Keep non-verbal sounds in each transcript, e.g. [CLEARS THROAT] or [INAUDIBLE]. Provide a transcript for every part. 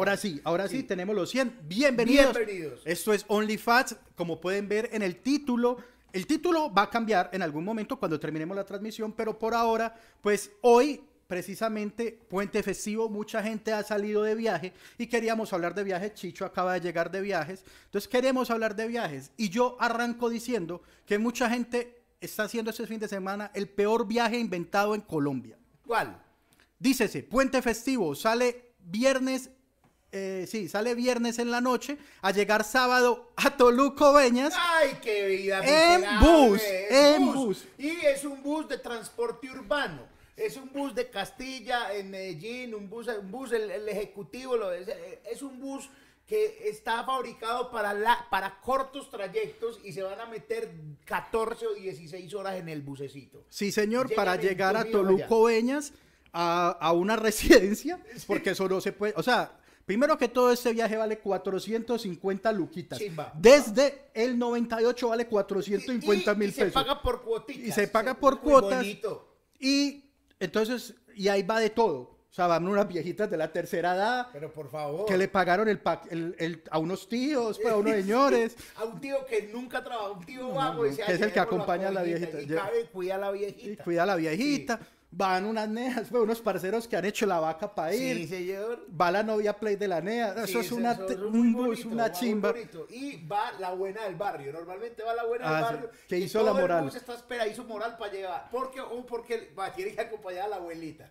Ahora sí, ahora sí, tenemos los 100. Bienvenidos. Bienvenidos. Esto es OnlyFats, como pueden ver en el título. El título va a cambiar en algún momento cuando terminemos la transmisión, pero por ahora, pues hoy precisamente puente festivo, mucha gente ha salido de viaje y queríamos hablar de viajes. Chicho acaba de llegar de viajes, entonces queremos hablar de viajes. Y yo arranco diciendo que mucha gente está haciendo este fin de semana el peor viaje inventado en Colombia. ¿Cuál? Dícese, puente festivo, sale viernes, eh, sí, sale viernes en la noche, a llegar sábado a Toluco Beñas. Ay, qué vida. En bus, en bus. Y es un bus de transporte urbano. Es un bus de Castilla en Medellín, un bus, un bus el, el ejecutivo, lo es, es un bus que está fabricado para, la, para cortos trayectos y se van a meter 14 o 16 horas en el bucecito. Sí, señor, Llegan para llegar a Toluco Beñas, a, a una [LAUGHS] residencia, porque eso no se puede, o sea, primero que todo este viaje vale 450 luquitas. Chimba. Desde el 98 vale 450 Y- mil y pesos. se paga por cuotitas. Y se paga por Muy cuotas. bonito. Y entonces, y ahí va de todo. O sea, van unas viejitas de la tercera edad Pero por favor. que le pagaron el, pa- el- el- a unos tíos, pues, a unos [LAUGHS] señores. A un tío que nunca trabajó, un tío vago. y no, se que es el que acompaña a la viejita. Y cabe, cuida a la y viejita. cuida a la viejita. Van unas neas, [LAUGHS] unos parceros que han hecho la vaca para ir. Sí, señor. Va la novia play de la nea. Eso Sí, es una, eso- te- eso es un bonito, una va chimba. Y va la buena del barrio. Normalmente va la buena Ah, del sí, barrio. que y hizo todo la moral. El bus está espera, hizo moral para llevar. Porque, o porque va, tiene que acompañar a la abuelita.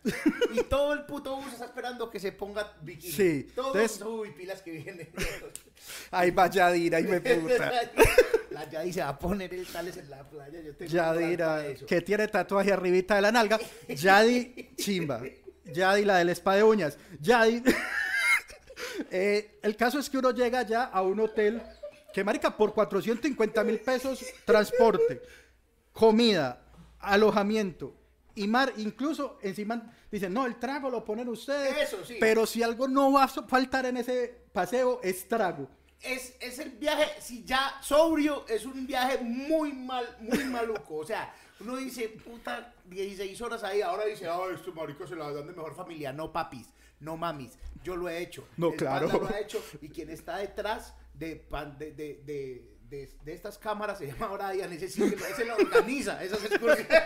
y [LAUGHS] todo el puto bus está esperando que se ponga bikini. Sí, Todos, entonces- uy, pilas que vienen. Ay, va Yadira, y me puta. [LAUGHS] la Yadi se va a poner el tales en la playa. Yo tengo Yadira, que tiene tatuaje arribita de la nalga. Yadi, chimba. Yadi, la del spa de uñas. Yadi. [LAUGHS] Eh, el caso es que uno llega ya a un hotel que, marica, por 450 mil pesos, transporte, comida, alojamiento y mar, incluso encima dicen, no, el trago lo ponen ustedes. Eso sí. Pero si algo no va a faltar en ese paseo, es trago. Es, es el viaje, si ya sobrio, es un viaje muy mal, muy maluco. O sea, uno dice, puta, 16 horas ahí, ahora dice, ay, estos maricos se la dan de mejor familia. No, papis, no mamis, yo lo he hecho. No, El claro. lo ha hecho, y quien está detrás de, pan- de, de, de, de- de estas cámaras se llama Brian, ese sí, ese lo organiza, esas excursiones. [LAUGHS]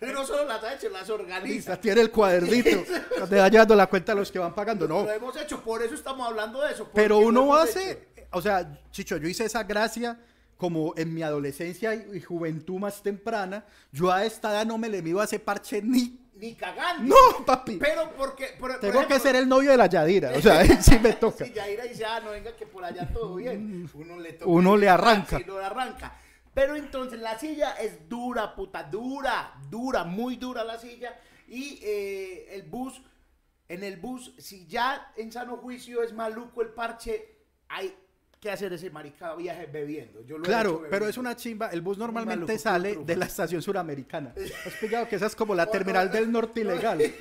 No solo las ha hecho, las organiza. Tiene el cuadernito, [LAUGHS] donde va llevando la cuenta a los que van pagando. No, Lo hemos hecho, por eso estamos hablando de eso. Pero uno hace, hecho. o sea, Chicho, yo hice esa gracia como en mi adolescencia y, y juventud más temprana. Yo a esta edad no me le mido a ese parche ni. Ni cagando. No, papi. Pero porque. por- por Tengo que ser el novio de la Yadira. O sea, [LAUGHS] sí me toca. Si Yaira dice, ah, no venga que por allá todo bien. Uno le toca. Uno le arranca. Lo arranca. Pero entonces la silla es dura, puta, dura, dura, muy dura la silla. Y eh, el bus, en el bus, si ya en sano juicio es maluco el parche, hay que hacer ese marica viaje bebiendo. Yo lo he hecho Claro, bebiendo. pero es una chimba. El bus normalmente maluco, sale de la estación suramericana. [LAUGHS] ¿Has pillado que esa es como la terminal del norte ilegal? [LAUGHS]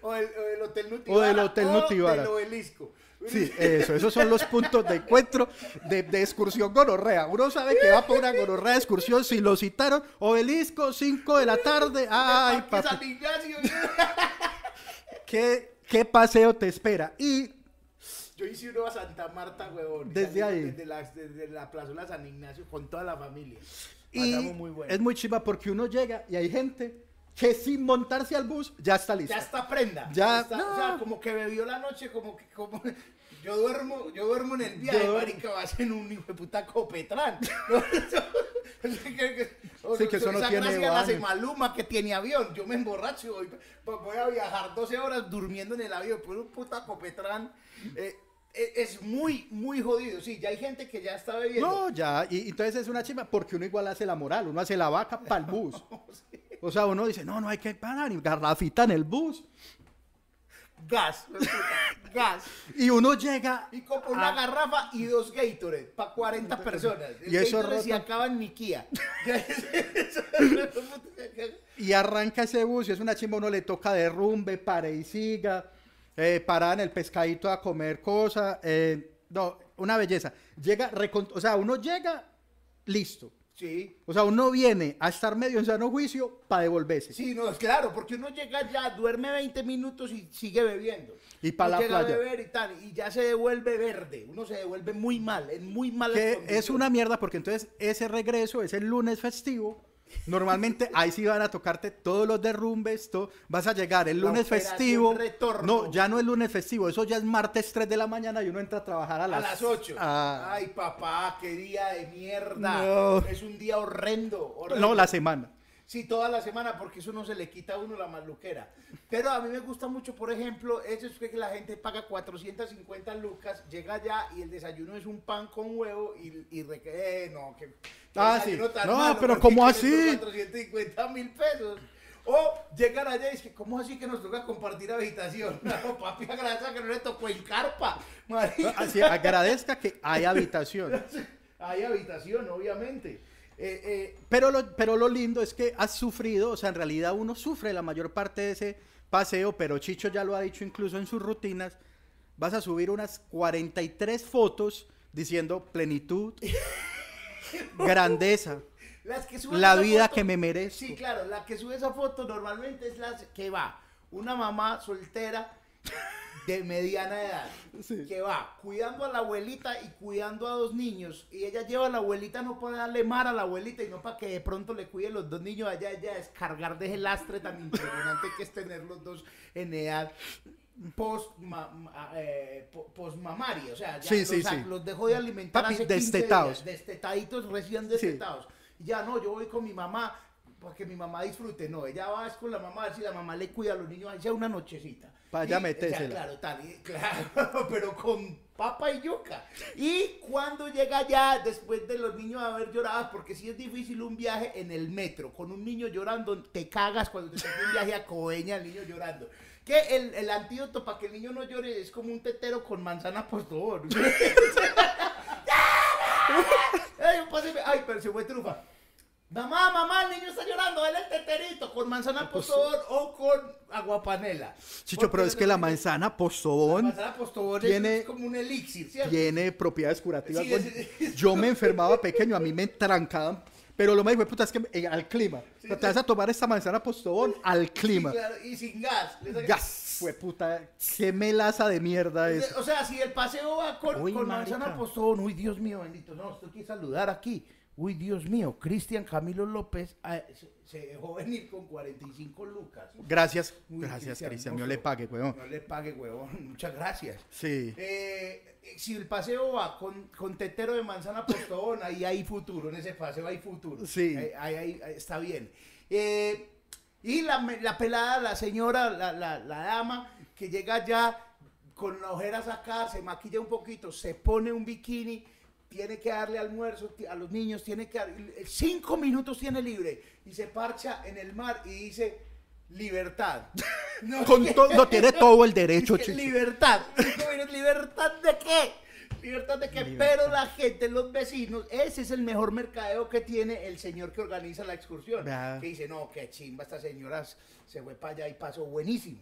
O el, o el Hotel Nutibara. del Hotel o Nutibara. del Obelisco. Sí, eso, esos son los puntos de encuentro de, de excursión gonorrea. Uno sabe que va por una gonorrea de excursión, si lo citaron, obelisco, 5 de la tarde, [LAUGHS] ay, papi. ¿qué, qué paseo te espera? Y Yo hice uno a Santa Marta, huevón. Desde ahí. Desde la, desde la plazuela San Ignacio con toda la familia. Y muy bueno. es muy chiva porque uno llega y hay gente que sin montarse al bus ya está lista. Ya está prenda. Ya- está- no. O sea, como que bebió la noche, como que como [LAUGHS] yo duermo, yo duermo en el viaje, Yo- marica, vas en un hijo de puta copetrán. [LAUGHS] ¿no? Sí, que eso no esa tiene la hace. Maluma que tiene avión. Yo me emborracho y voy, voy a viajar 12 horas durmiendo en el avión por un puta copetrán. Eh, es muy, muy jodido. Sí, ya hay gente que ya está bebiendo. No, ya, y y entonces es una chimba porque uno igual hace la moral, uno hace la vaca para el [LAUGHS] bus. O sea, uno dice, no, no hay que parar, ni garrafita en el bus. Gas, [LAUGHS] gas. Y uno llega Y compro una a- garrafa y dos Gatorade para 40 personas. El Y eso Gatorade se acaba en mi Kia. [LAUGHS] y arranca ese bus y es una chimba, uno le toca derrumbe, pare y siga, eh, parada en el pescadito a comer cosas, eh, no, una belleza. Llega, o sea, uno llega listo, Sí. O sea, uno viene a estar medio en sano juicio para devolverse. Sí, no, es claro, porque uno llega ya, duerme 20 minutos y sigue bebiendo. Y pa' Uno la llega a playa. beber y tal, y ya se devuelve verde. Uno se devuelve muy mal, en muy Que es una mierda porque entonces ese regreso es el lunes festivo. Normalmente ahí sí van a tocarte todos los derrumbes, todo. vas a llegar el lunes festivo. retorno. No, ya no es lunes festivo, eso ya es martes 3 de la mañana y uno entra a trabajar a A las, las 8. Ah, Ay, papá, qué día de mierda. No. Es un día horrendo. horrendo. no, la semana. Sí, toda la semana, porque eso no se le quita a uno la maluquera. Pero a mí me gusta mucho, por ejemplo, eso es que la gente paga 450 lucas, llega allá y el desayuno es un pan con huevo y, y re- eh, no, que Ah, sí. tan No, malo, pero ¿cómo así? por 450 mil pesos. O llegan allá y dicen, ¿cómo así que nos toca compartir habitación? [LAUGHS] No, papi, agradezca que no le tocó en carpa. Así, agradezca que hay habitación. [LAUGHS] Hay habitación, obviamente. Eh, eh, Pero lo, pero lo lindo es que has sufrido, o sea, en realidad uno sufre la mayor parte de ese paseo, pero Chicho ya lo ha dicho incluso en sus rutinas, vas a subir unas 43 fotos diciendo plenitud, [LAUGHS] [LAUGHS] grandeza, Las que suben la vida foto- que me merezco. Sí, claro, la que sube esa foto normalmente es la que va. Una mamá soltera de mediana edad, [LAUGHS] Sí. que va cuidando a la abuelita y cuidando a dos niños, y ella lleva a la abuelita no para darle mar a la abuelita y no para que de pronto le cuide los dos niños. Allá, ella descargar de ese lastre tan impresionante que es tener los dos en edad post ma- eh, postmamaria, o sea, ya Sí, los, sí, sí. los dejó de alimentar Papi, hace 15 destetados. días, destetaditos, recién Sí. destetados. Ya no, yo voy con mi mamá para que mi mamá disfrute. No, ella va es con la mamá, si la mamá le cuida a los niños, ahí sea una nochecita. Pa' Y, ya o sea, metérsela. claro, tal, y- [LAUGHS] claro, pero con papa y yuca. Y cuando llega ya, después de los niños haber llorado, porque si es difícil un viaje en el metro, con un niño llorando, te cagas cuando te toca un viaje a Coveña, el niño llorando. Que el, el antídoto para que el niño no llore es como un tetero con manzana postobón. [LAUGHS] Ay, páseme. Ay, pero se fue trufa. Mamá, mamá, el niño está llorando, dale el teterito con manzana postobón o con aguapanela. Chicho, pero es que la manzana la postobón manzana postobón tiene- es como un elixir, ¿cierto? tiene propiedades curativas. Sí, es- es- Yo me enfermaba pequeño, a mí me trancaban. Pero lo más hijo de puta es que eh, al clima. Sea, te vas a tomar esta manzana postobón al clima. Sí, claro, y sin gas. Gas, fue puta. Qué melaza de mierda es. O sea, si el paseo va con, Uy, con manzana postobón, uy, Dios mío, bendito, no, estoy aquí saludar aquí. Uy, Dios mío, Cristian Camilo López ah, se, dejó venir con 45 lucas. Gracias, Uy, gracias, Cristian. no Yo le pague, weón. No le pague, huevón. [LAUGHS] Muchas gracias. Sí. Eh, si el paseo va con, con tetero de manzana postobón, ahí hay futuro, en ese paseo hay futuro. Sí. Ahí, ahí- está bien. Eh, y la, la pelada, la señora, la, la- la dama, que llega ya con las ojeras acá, se maquilla un poquito, se pone un bikini, tiene que darle almuerzo a los niños, tiene que dar, cinco minutos tiene libre y se parcha en el mar y dice libertad. [LAUGHS] No, Con to- no tiene todo el derecho, Chicho. libertad. ¿Libertad de qué? ¿Libertad de qué? Pero la gente, los vecinos, ese es el mejor mercadeo que tiene el señor que organiza la excursión. Que dice, no, qué chimba, esta señora se fue para allá y pasó buenísimo.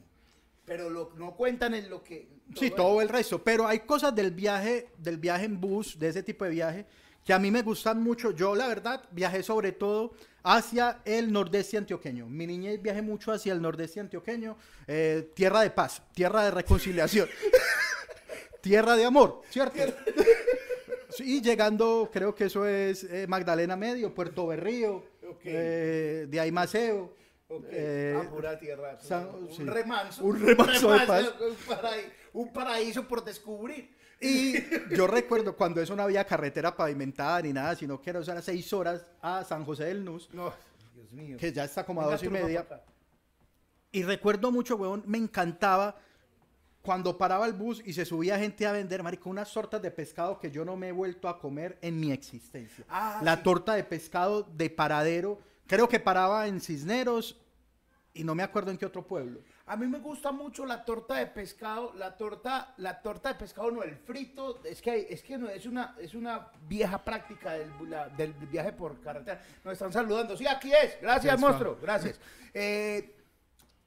Pero lo, no cuentan en lo que... Sí, todo el resto. Pero hay cosas del viaje, del viaje en bus, de ese tipo de viaje, que a mí me gustan mucho. Yo, la verdad, viajé sobre todo hacia el nordeste antioqueño. Mi niñez viajé mucho hacia el nordeste antioqueño. eh, tierra de paz, tierra de reconciliación, [LAUGHS] tierra de amor, ¿cierto? Sí, llegando, creo que eso es eh, Magdalena Medio, Puerto Berrío, eh, de ahí Maceo. Ok, eh, ah, pura tierra. San- un sí. remanso. Un remanso de paz. Un paraíso, un paraíso por descubrir. Y yo recuerdo cuando eso no había carretera pavimentada ni nada, sino que era o sea, seis horas a San José del Nus, No, Dios mío. que ya está como a dos y media. Y recuerdo mucho, weón, me encantaba cuando paraba el bus y se subía gente a vender, marico, unas tortas de pescado que yo no me he vuelto a comer en mi existencia. Ah, La sí. torta de pescado de paradero, creo que paraba en Cisneros y no me acuerdo en qué otro pueblo. A mí me gusta mucho la torta de pescado, la torta, la torta de pescado no, el frito, es que es que no es una es una vieja práctica del, la- del viaje por carretera. Nos están saludando. Sí, aquí es. Gracias, monstruo. Gracias. Eh,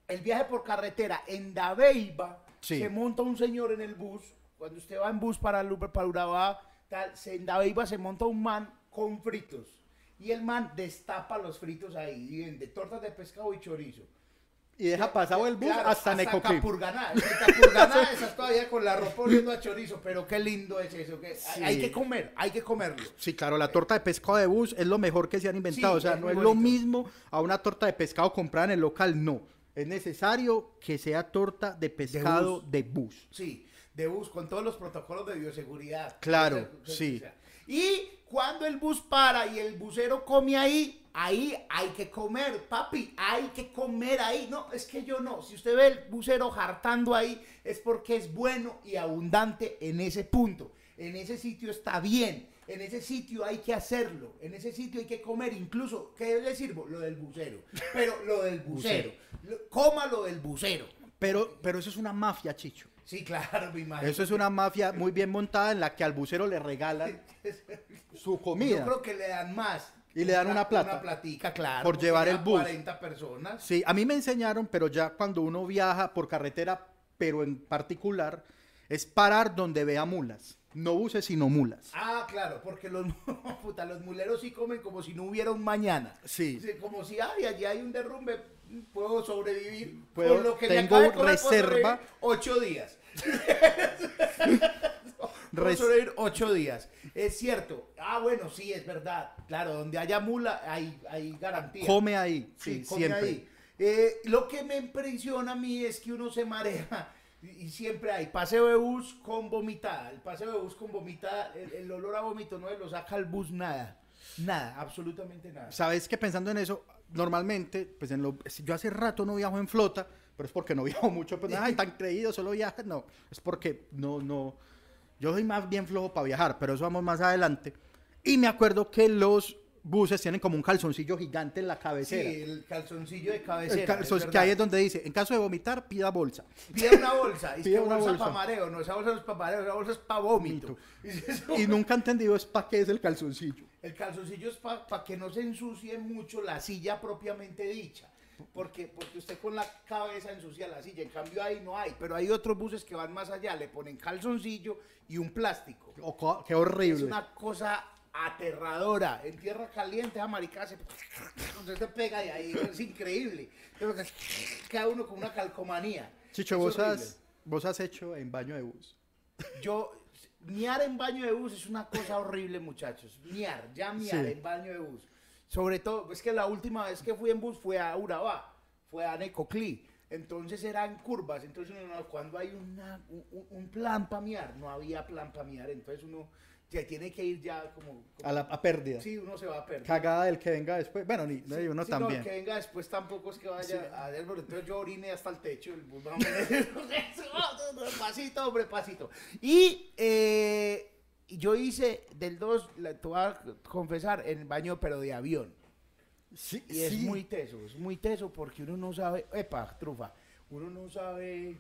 el viaje por carretera en Dabeiba Sí. se monta un señor en el bus. Cuando usted va en bus para para Urabá, tal, se- en Dabeiba se monta un man con fritos. Y el man destapa los fritos ahí, y vende tortas de pescado y chorizo. Y deja pasado el bus Claro, hasta Necoclí. Capurganá. Capurganá, [LAUGHS] esas todavía con la ropa oliendo a chorizo, pero qué lindo es eso. que- Sí. Hay que comer, hay que comerlo. Sí, claro, la torta de pescado de bus es lo mejor que se han inventado. Sí, o sea, no es lo mismo a una torta de pescado comprada en el local, no. Es necesario que sea torta de pescado bus. de bus. Sí, de bus con todos los protocolos de bioseguridad. Claro, o sea, sí. o sea, Y cuando el bus para y el busero come ahí, ahí hay que comer, papi, hay que comer ahí. No, es que yo no. Si usted ve el busero hartando ahí, es porque es bueno y abundante en ese punto. En ese sitio está bien. En ese sitio hay que hacerlo. En ese sitio hay que comer. Incluso, ¿qué le sirvo? Lo del bucero. Pero lo del bucero. Lo- Coma lo del bucero. Pero, pero eso es una mafia, Chicho. Sí, claro, me imagino. Eso es una mafia muy bien montada en la que al bucero le regalan su Yo comida. creo que le dan más. Y le dan una plata. Una platica, claro. Por llevar el bus. 40 personas. Sí, a mí me enseñaron, pero ya cuando uno viaja por carretera, pero en particular, es parar donde vea mulas. No buses, sino mulas. Ah, claro, porque los, [LAUGHS] puta, los muleros sí comen como si no hubiera un mañana. Sí. Como si, ay, allí hay un derrumbe, puedo sobrevivir. Puedo- Con lo que me tengo de comer, puedo reserva. Ocho días. [LAUGHS] Res- sobrevivir ocho días. Es cierto. Ah, bueno, sí, es verdad. Claro, donde haya mula hay, hay garantía. Come ahí, sí, Sí, come siempre. ahí. Eh, lo que me impresiona a mí es que uno se marea [LAUGHS] y, siempre hay paseo de bus con vomitada. El paseo de bus con vomitada, el, el olor a vómito no lo saca el bus nada. Nada, absolutamente nada. Sabes que pensando en eso, normalmente, pues en lo, yo hace rato no viajo en flota, pero es porque no [LAUGHS] viajo mucho, pues ay, tan creído, solo viajas, no, es porque no, no, yo soy más bien flojo para viajar, pero eso vamos más adelante. Y me acuerdo que los buses tienen como un calzoncillo gigante en la Sí, cabecera. el calzoncillo de El cabecera. calzon- es que ahí es donde dice, en caso de vomitar, pida bolsa. Pide una bolsa. [LAUGHS] Y que una bolsa, bolsa. para mareo. No, esa bolsa no es para mareo, esa bolsa es para vómito. [LAUGHS] Y nunca he entendido es para qué es el calzoncillo. El calzoncillo es para que no se ensucie mucho la silla propiamente dicha. Porque, porque usted con la cabeza ensucia la silla. En cambio ahí no hay. Pero hay otros buses que van más allá. Le ponen calzoncillo y un plástico. Oh, co- qué Es horrible. una cosa aterradora. En tierra caliente, esa maricada se... Se pega de ahí. Es increíble. Cada uno con una calcomanía. Chicho, Es vos horrible. has, vos has hecho en baño de bus. Yo, miar en baño de bus es una cosa horrible, muchachos. Miar, ya miar Sí. en baño de bus. Sobre todo, es que la última vez que fui en bus fue a Urabá, fue a Necoclí. Entonces eran curvas. Entonces, uno, no, cuando hay una- un, un- plan para miar, no había plan para miar. Entonces, uno ya tiene que ir ya como. como- A la a pérdida. sí, uno se va a perder. Cagada del que venga después. Bueno, ni Sí, uno sí, no, también. que venga después tampoco es que vaya a ver, entonces yo orine hasta el techo. el bus, vamos a- pasito, hombre, pasito. Y eh, yo hice del 2, te voy a confesar, en el baño, pero de avión. Sí, Y es sí. muy teso, es muy teso porque uno no sabe, epa, trufa, uno no sabe,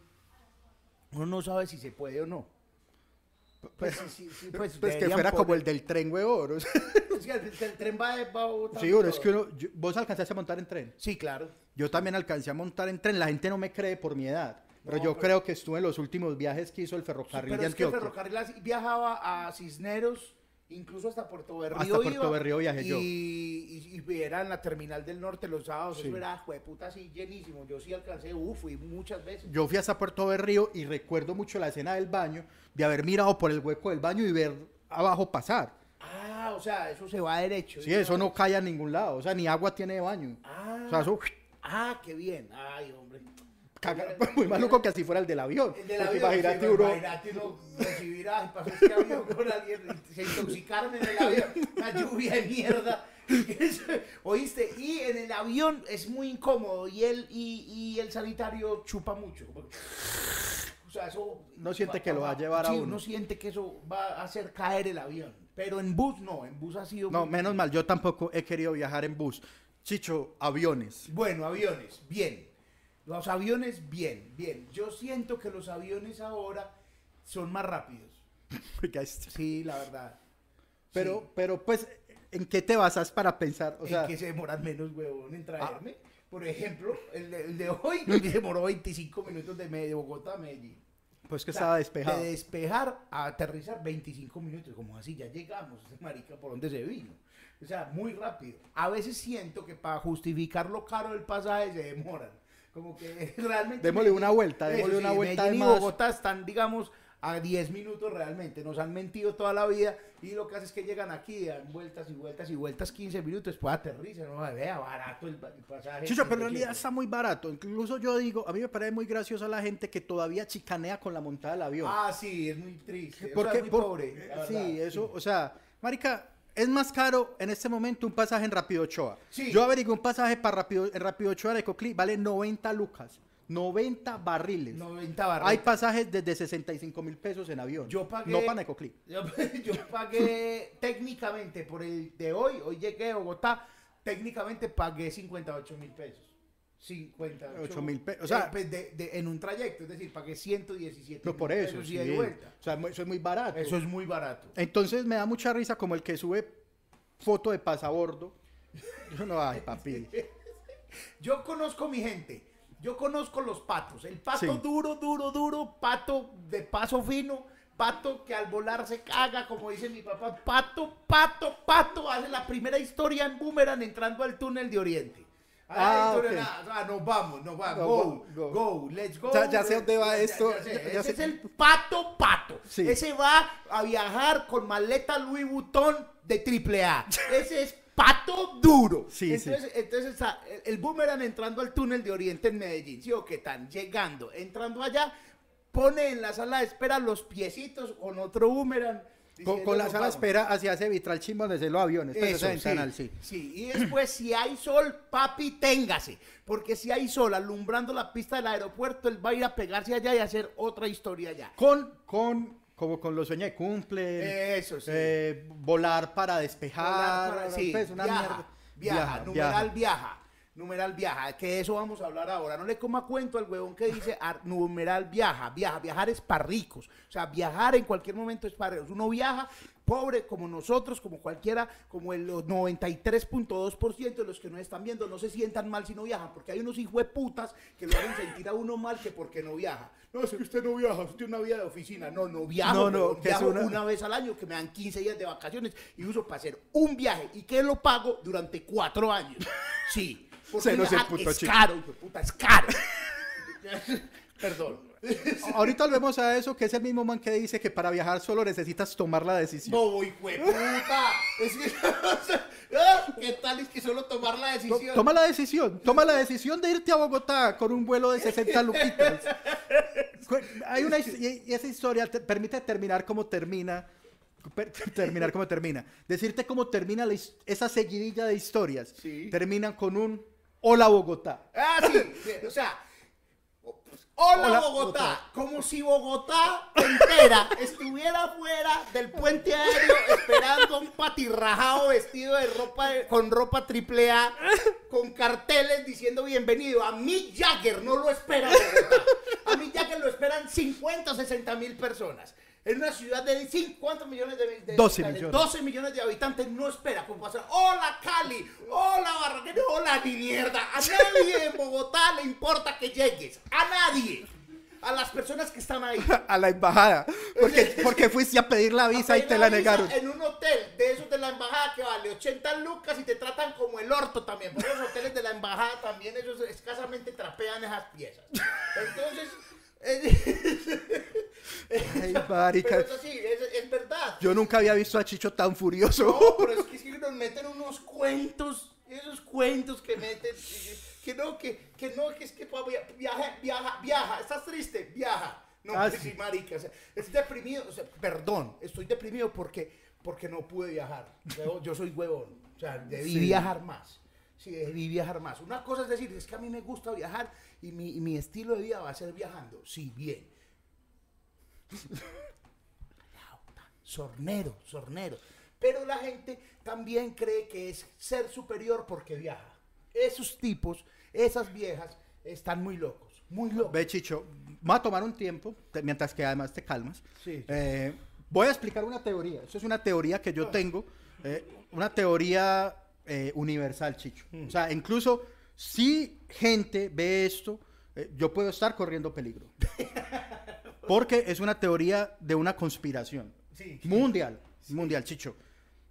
uno no sabe si se puede o no. Pues, sí, sí, sí, [LAUGHS] pues, Pues que fuera como el del tren, huevón. o sea. Es que el, el tren va, va botando Sí, es que uno, yo- vos alcanzaste a montar en tren. Sí, claro. Yo también alcancé a montar en tren. La gente no me cree por mi edad. Pero No, yo pero- creo que estuve en los últimos viajes que hizo el ferrocarril pero de es que el ferrocarril viajaba a Cisneros, incluso hasta Puerto Berrío. Hasta Puerto iba, Berrío viajé y, yo. Y, y era en la terminal del norte los sábados. Sí. Eso era, jueputa, así llenísimo. Yo sí alcancé, uff, fui muchas veces. Yo fui hasta Puerto Berrío y recuerdo mucho la escena del baño, de haber mirado por el hueco del baño y ver abajo pasar. Ah, o sea, eso se va derecho. Sí, eso no cae a ningún lado. O sea, ni agua tiene de baño. Ah, O sea, eso ah, qué bien. Ay, hombre. Caga- muy maluco que así fuera el del avión. El de Porque avión, imagínate sí, uno- imagínate uno recibir, ay, pasó este avión con alguien, se intoxicaron en el avión, una lluvia de mierda. [LAUGHS] Oíste, y en el avión es muy incómodo y el, y, y el sanitario chupa mucho. O sea, eso... No siente que lo va a llevar a sí, uno. uno siente que eso va a hacer caer el avión. Pero en bus no, en bus ha sido... No, muy- menos mal, yo tampoco he querido viajar en bus. Chicho, aviones. Bueno, aviones, bien. Los aviones, bien, bien. Yo siento que los aviones ahora son más rápidos. [LAUGHS] Sí, la verdad. Pero, Sí. pero pues, ¿en qué te basas para pensar? O sea, en que se demoran menos, huevón, en traerme. Por ejemplo, el de, el de hoy me demoró 25 minutos de, de Bogotá a Medellín. Pues que estaba despejado. De despejar a aterrizar 25 minutos, como así, ya llegamos, ese [LAUGHS] marica, ¿por dónde se vino? O sea, muy rápido. A veces siento que para justificar lo caro del pasaje se demoran. Como que [LAUGHS] realmente... Démosle una vuelta, démosle sí, una vuelta Medellín y. Bogotá están, digamos, a 10 minutos realmente. Nos han mentido toda la vida y lo que hace es que llegan aquí, dan vueltas y vueltas y vueltas, 15 minutos, después aterrizan. No, vea, barato el, el pasaje. Chicho, pero en realidad 100. está muy barato. Incluso yo digo, a mí me parece muy gracioso la gente que todavía chicanea con la montada del avión. Ah, sí, es muy triste. O sea, Porque, es muy por- pobre. la sí, eso, o sea, marica, es más caro en este momento un pasaje en Rápido Ochoa. Sí. Yo averigué un pasaje para Rápido, en Rápido Ochoa de Coclí, vale 90 lucas, 90 barriles. 90 barras. Hay pasajes desde 65 mil pesos en avión. Yo pagué- No para Necoclí. [LAUGHS] Yo, yo pagué técnicamente por el de hoy, hoy llegué a Bogotá, técnicamente pagué 58 mil pesos. 58 Ocho mil pe- o sea- de- de- en un trayecto, es decir, pagué 117 No, por eso. pesos Sí. y vuelta. O sea, eso es muy barato. Eso es muy barato. Entonces me da mucha risa como el que sube foto de pasabordo. [LAUGHS] Yo no, ay, papi. [LAUGHS] Yo conozco mi gente. Yo conozco los patos. El pato Sí. duro, duro, duro. Pato de paso fino. Pato que al volar se caga, como dice mi papá. Pato, pato, pato. Hace la primera historia en Boomerang entrando al túnel de Oriente. Ah. Ah, nos vamos, nos vamos. No, go, go, let's go. Ya- ya sé dónde va esto, ya ya- Ese sé. es el pato, pato. Sí. Ese va a viajar con maleta Louis Vuitton de triple A. [LAUGHS] Ese es pato duro. Sí, sí. Entonces, entonces está el, el boomerang entrando al túnel de Oriente en Medellín, ¿sí o qué están llegando, entrando allá, pone en la sala de espera los piecitos con otro boomerang. Con, la "Nos sala de vamos". espera hacia ese vitral chimbo desde los aviones. pues, Eso, ventanal, sí, sí. sí. Y después, si hay sol, papi, téngase. Porque si hay sol alumbrando la pista del aeropuerto, él va a ir a pegarse allá y hacer otra historia allá. Con, con, como con los sueños de cumple. Eso sí. eh, volar para despejar. Volar para- sí, pues, una viaja, mierda. Viaja, numeral viaja. Numeral viaja, que de eso vamos a hablar ahora. No le coma cuento al huevón que dice ar- numeral viaja, viaja, viajar es para ricos. O sea, viajar en cualquier momento es para ricos. Uno viaja pobre como nosotros, como cualquiera, como el 93.2% de los que nos están viendo, no se sientan mal si no viajan, porque hay unos hijueputas que lo hacen sentir a uno mal que porque no viaja. No, es que usted no viaja, usted tiene una vida de oficina. No, no viajo, No, viajo una- una vez al año que me dan 15 días de vacaciones y uso para hacer un viaje y que lo pago durante cuatro años. Sí. Porque Se nos viajar emputó, es chico. caro, hijo puta, es caro. [LAUGHS] Perdón. Ahorita volvemos a eso, que es el mismo man que dice que para viajar solo necesitas tomar la decisión. Hijo de puta. Es que, [LAUGHS] sea, ah, ¿qué tal es que solo tomar la decisión? Toma la decisión, toma la decisión de irte a Bogotá con un vuelo de 60 luquitas. [LAUGHS] Hay una y esa historia te permite terminar como termina, terminar como termina, decirte cómo termina la esa seguidilla de historias. Sí. Terminan con un Hola Bogotá. Ah, sí, o sea. Hola, Hola, Bogotá. Bogotá. como si Bogotá entera estuviera fuera del puente aéreo esperando a un patirrajado vestido de ropa de- con ropa triple A, con carteles diciendo bienvenido. A Mick Jagger no lo espera Bogotá. A Mick Jagger lo esperan 50 o 60 mil personas. En una ciudad de 5, ¿cuántos millones de, de 12 habitantes? millones. 12 millones de habitantes no espera como. Hola Cali, hola Barranquilla, hola ni mierda. A nadie en Bogotá le importa que llegues. A nadie. A las personas que están ahí. [LAUGHS] A la embajada. Porque, [LAUGHS] porque fuiste a pedir la visa y te la negaron. En un hotel de esos de la embajada que vale 80 lucas y te tratan como el orto también. Porque los hoteles de la embajada también ellos escasamente trapean esas piezas. [LAUGHS] Entonces... Ay, [LAUGHS] marica. Pero es es, es verdad. Yo nunca había visto a Chicho tan furioso. No, pero es que, es que nos meten unos cuentos, esos cuentos que meten, que no, que, que no, que es que viaja, viaja, viaja, estás triste, viaja. No, Ah, sí. marica, o sea, estoy deprimido, o sea, perdón, estoy deprimido porque, porque no pude viajar. Yo, yo soy huevón, o sea, debí Sí. viajar más. Sí, debí viajar más. Una cosa es decir, es que a mí me gusta viajar y mi, y mi estilo de vida va a ser viajando. Sí, bien. [LAUGHS] Sornero, sornero. Pero la gente también cree que es ser superior porque viaja. Esos tipos, esas viejas, están muy locos, muy locos. Ve, Chicho, va a tomar un tiempo, te- mientras que además te calmas. Sí. Eh, voy a explicar una teoría. Eso es una teoría que yo tengo, eh, una teoría eh, universal, Chicho. O sea, incluso si gente ve esto, eh, yo puedo estar corriendo peligro. [LAUGHS] Porque es una teoría de una conspiración. Sí. Mundial. Mundial, Chicho.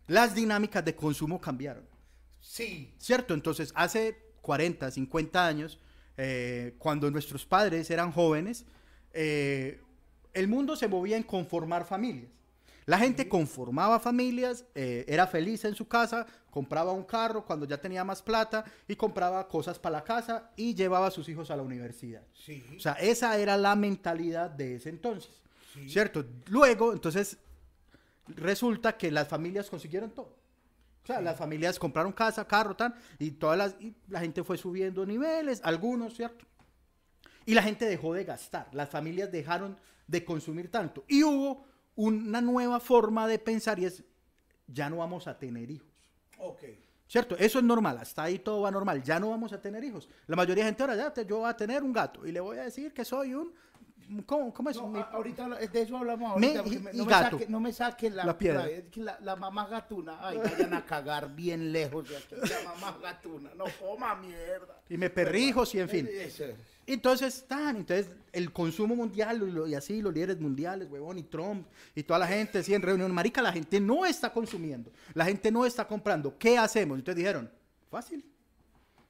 Las dinámicas de consumo cambiaron. Sí. ¿Cierto? Entonces, hace 40, 50 años, eh, cuando nuestros padres eran jóvenes, el mundo se movía en conformar familias. La gente conformaba familias, eh, era feliz en su casa, compraba un carro cuando ya tenía más plata y compraba cosas para la casa y llevaba a sus hijos a la universidad. Sí. O sea, esa era la mentalidad de ese entonces. Sí. ¿Cierto? Luego, entonces, resulta que las familias consiguieron todo. O sea, las familias compraron casa, carro, tal, y todas las, y la gente fue subiendo niveles, algunos, ¿cierto? Y la gente dejó de gastar, las familias dejaron de consumir tanto. Y hubo una nueva forma de pensar y es, ya no vamos a tener hijos. Ok. ¿Cierto? Eso es normal, hasta ahí todo va normal. Ya no vamos a tener hijos. La mayoría de gente ahora ya, te- yo voy a tener un gato y le voy a decir que soy un... ¿Cómo, cómo es? No, Mi- ahorita de eso hablamos Me- ahorita. me- y no, me gato. saque, no me saque la, La piedra. la, la mamá gatuna. Ay, vayan a cagar bien lejos de aquí. La mamá gatuna. No coma mierda. y me perrijos y en fin. Entonces, tan, entonces el consumo mundial y, lo- y así los líderes mundiales, huevón, y Trump y toda la gente así en reunión, marica, la gente no está consumiendo, la gente no está comprando. ¿Qué hacemos? Entonces dijeron, fácil.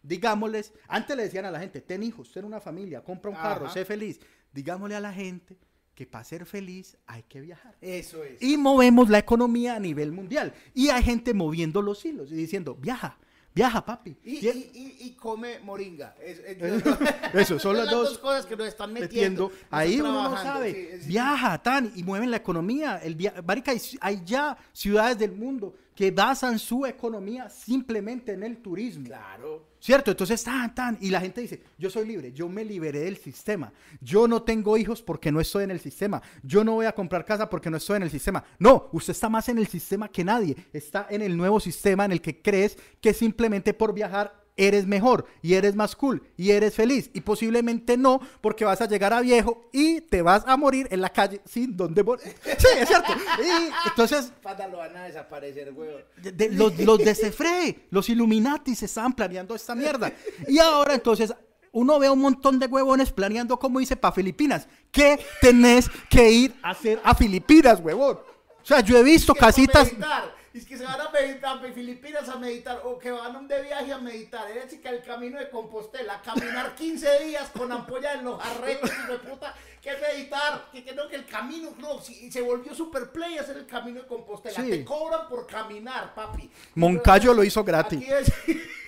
Digámosles, antes le decían a la gente, ten hijos, ten una familia, compra un carro, Ajá. sé feliz. Digámosle a la gente que para ser feliz hay que viajar. Eso es. Y movemos la economía a nivel mundial. Y hay gente moviendo los hilos y diciendo, viaja, viaja, papi. Y, y, y, y come moringa. Es- es- [LAUGHS] [LAUGHS] Eso, son las dos cosas que nos están metiendo. metiendo. Ahí Están uno no sabe. sí, es- Viaja, tan, y mueven la economía. El via- Marica, hay, hay ya ciudades del mundo que basan su economía simplemente en el turismo. Claro. ¿Cierto? Entonces, tan, tan. Y la gente dice, yo soy libre, yo me liberé del sistema. Yo no tengo hijos porque no estoy en el sistema. Yo no voy a comprar casa porque no estoy en el sistema. No, usted está más en el sistema que nadie. Está en el nuevo sistema en el que crees que simplemente por viajar eres mejor y eres más cool y eres feliz. Y posiblemente no, porque vas a llegar a viejo y te vas a morir en la calle sin donde morir. [LAUGHS] Sí, es cierto. Y entonces, Panda lo van a desaparecer, huevón. de- de- los, los de Cefre, los Illuminati se estaban planeando esta mierda. Y ahora entonces uno ve a un montón de huevones planeando, como dice, para Filipinas. ¿Qué tenés que ir a hacer a Filipinas, huevón? O sea, yo he visto casitas... meditar. Es que se van a meditar a Filipinas a meditar o que van de viaje a meditar. Es decir, que el camino de Compostela, caminar 15 días con ampolla en los arreglos, de puta, que meditar. Que, que no, que el camino, no, si, se volvió super play hacer el camino de Compostela. Sí. Te cobran por caminar, papi. Moncayo lo hizo gratis. Aquí es. [LAUGHS]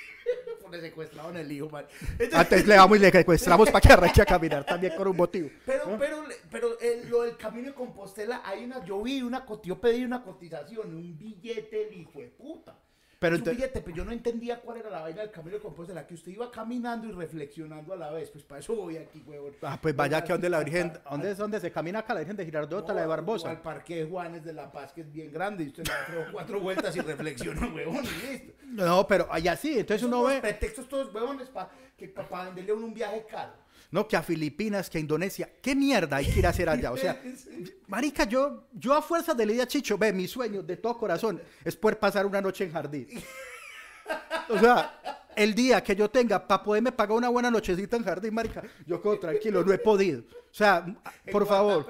Por secuestraron el hijo, man. Entonces- [LAUGHS] Antes le vamos y le secuestramos para que arranque a caminar también con un motivo. Pero, pero, pero el- lo del camino de Compostela, hay una, yo vi una, yo pedí una cotización, un billete, el hijo de puta. Pero billete, pero yo no entendía cuál era la vaina del camino de Compostela, que usted iba caminando y reflexionando a la vez. Pues para eso voy aquí, huevón. Ah, pues vaya aquí donde la Virgen, ¿dónde es donde se camina acá la Virgen de Girardota, la de Barbosa? al Parque de Juanes de La Paz, que es bien grande, y usted le da cuatro vueltas y reflexiona, huevón, y listo. No, pero allá sí, entonces Esos uno ve... pretextos todos, huevones, para para venderle a uno un viaje caro. No, que a Filipinas, que a Indonesia. ¿Qué mierda hay que ir a hacer allá? O sea, [LAUGHS] marica, yo, yo a fuerza de Lidia Chicho, ve, mi sueño de todo corazón es poder pasar una noche en jardín. O sea, el día que yo tenga para poderme pagar una buena nochecita en jardín, marica, yo quedo tranquilo, no he podido. O sea, por favor.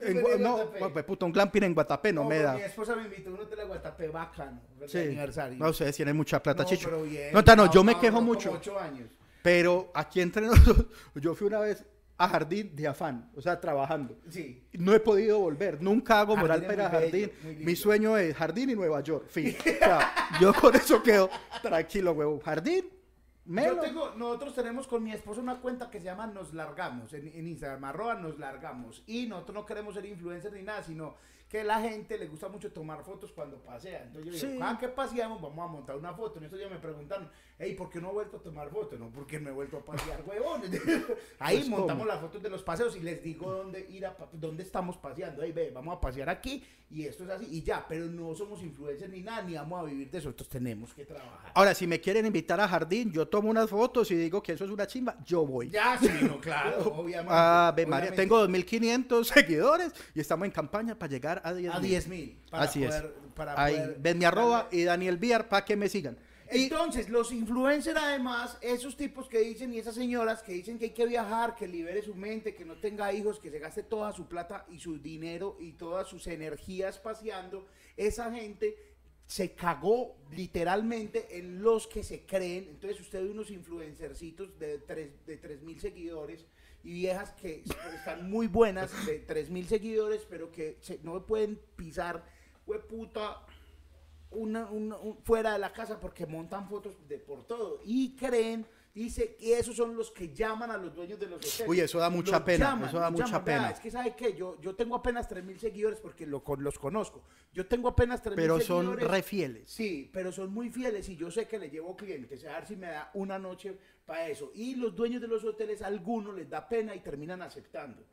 En ¿Tú Gua- venías no, pues, puta, un glamping en Guatapé no, me da. Mi esposa me invitó a un hotel Guatapé bacano, Sí. aniversario. No, ustedes tienen mucha plata, No, Chicho. bien, no, ta, no, yo me quejo como mucho. ocho años. Pero aquí entre [LAUGHS] nosotros, yo fui una vez a jardín de afán, o sea, trabajando. Sí. No he podido volver, nunca hago moral Jardín para jardín. bello. Mi sueño es jardín y Nueva York. Fin. O sea, yo con eso quedo tranquilo, huevo. Jardín, Yo melo. tengo, nosotros tenemos con mi esposo una cuenta que se llama Nos Largamos en, en Instagram, arroba Nos Largamos. Y nosotros no queremos ser influencers ni nada, sino que la gente le gusta mucho tomar fotos cuando pasea. Entonces yo digo, cada que paseamos vamos a montar una foto. En estos días me preguntaron, hey, ¿por qué no he vuelto a tomar fotos? No, porque me he vuelto a pasear, [LAUGHS] huevones. [LAUGHS] Ahí Pues, montamos ¿cómo? las fotos de los paseos y les digo dónde ir a, dónde estamos paseando. Hey, ve, vamos a pasear aquí y esto es así y ya. Pero no somos influencers ni nada, ni vamos a vivir de eso. Tenemos que trabajar. Ahora, si me quieren invitar a jardín, yo tomo unas fotos y digo que eso es una chimba, yo voy. Ya, sí, no, claro, [LAUGHS] obviamente. Ah, ve María, tengo 2.500 seguidores y estamos en campaña para llegar a 10.000. a 10 mil. Para Así poder, es. Para Ahí, poder ven mi arroba y Daniel Viar para que me sigan. Entonces, los influencers además, esos tipos que dicen y esas señoras que dicen que hay que viajar, que libere su mente, que no tenga hijos, que se gaste toda su plata y su dinero y todas sus energías paseando, esa gente se cagó literalmente en los que se creen. Entonces usted ve unos influencercitos de tres de tres mil seguidores y viejas que están muy buenas de tres mil seguidores, pero que se- no pueden pisar, puta una, una- un- fuera de la casa porque montan fotos de por todo. Y creen dice y esos son los que llaman a los dueños de los hoteles Uy, eso da mucha Los pena, eso da mucha llaman. Vea, pena. es que sabe que yo yo tengo apenas 3000 seguidores porque lo, con- los conozco yo tengo apenas 3000 Pero son seguidores re fieles. Sí, pero son muy fieles y yo sé que le llevo clientes. A ver si me da una noche para eso. Y los dueños de los hoteles, algunos les da pena y terminan aceptando.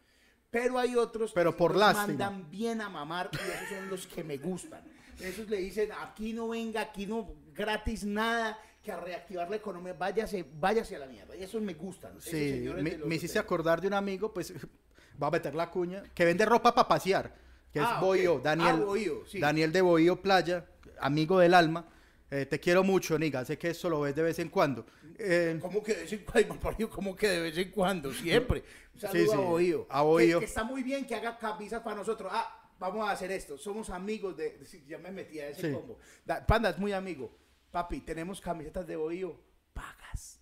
Pero hay otros Pero que por los mandan bien a mamar y esos son los que me gustan. Esos le dicen, aquí no venga, aquí no gratis nada, que a reactivar la economía, váyase, váyase a la mierda. Y esos me gustan. esos Sí, me, me hiciste acordar de un amigo, pues [LAUGHS] va a meter la cuña, que vende ropa para pasear, que Ah, es ok. Bohío, Daniel, Ah, Bohío, sí. Daniel de Bohío Playa, amigo del alma. Eh, te quiero mucho, Niga, sé que eso lo ves de vez en cuando. Eh, ¿Cómo que de vez en cuando? [LAUGHS] ¿Cómo que de vez en cuando? Siempre. [LAUGHS] Un saludo Sí, sí, a Bohío. a Bohío. Que, que está muy bien que haga camisas para nosotros. Ah, vamos a hacer esto. Somos amigos de... ya me metí a ese Sí. combo. Da- Panda es muy amigo. Papi, tenemos camisetas de Bohío. Pagas.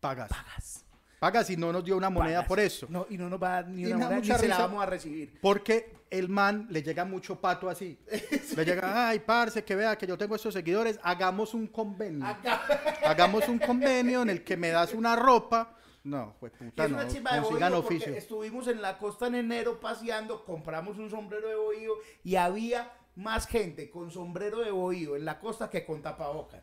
pagas. Pagas. Pagas y no nos dio una moneda pagas. por eso. No, y no nos va a dar ni Y una moneda, ni se la vamos a recibir. Porque el man le llega mucho pato así. [LAUGHS] Le llega, ay, parce, que vea que yo tengo estos seguidores, hagamos un convenio. Acá. [LAUGHS] Hagamos un convenio en el que me das una ropa. No, pues puta, no. una chimba de Consigan oficio. estuvimos en la costa en enero paseando, compramos un sombrero de bohío y había más gente con sombrero de bohío en la costa que con tapabocas.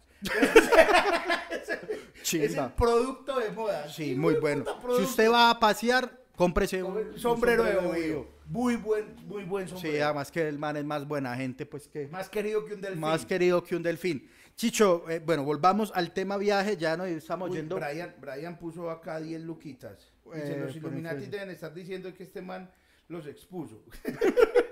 Es el producto de moda. Sí, muy bueno. Si usted va a pasear, cómprese un, Sombrero, un sombrero de bohío. Muy buen, muy buen sombrero. Sí, además que el man es más buena gente, pues que Más querido que un delfín. más querido que un delfín. Chicho, eh, bueno, volvamos al tema viaje, ya nos estamos Uy, yendo. Brian, Brian puso acá 10 luquitas. Dice, Eh, los pero Illuminati deben estar diciendo que este man los expuso. [LAUGHS]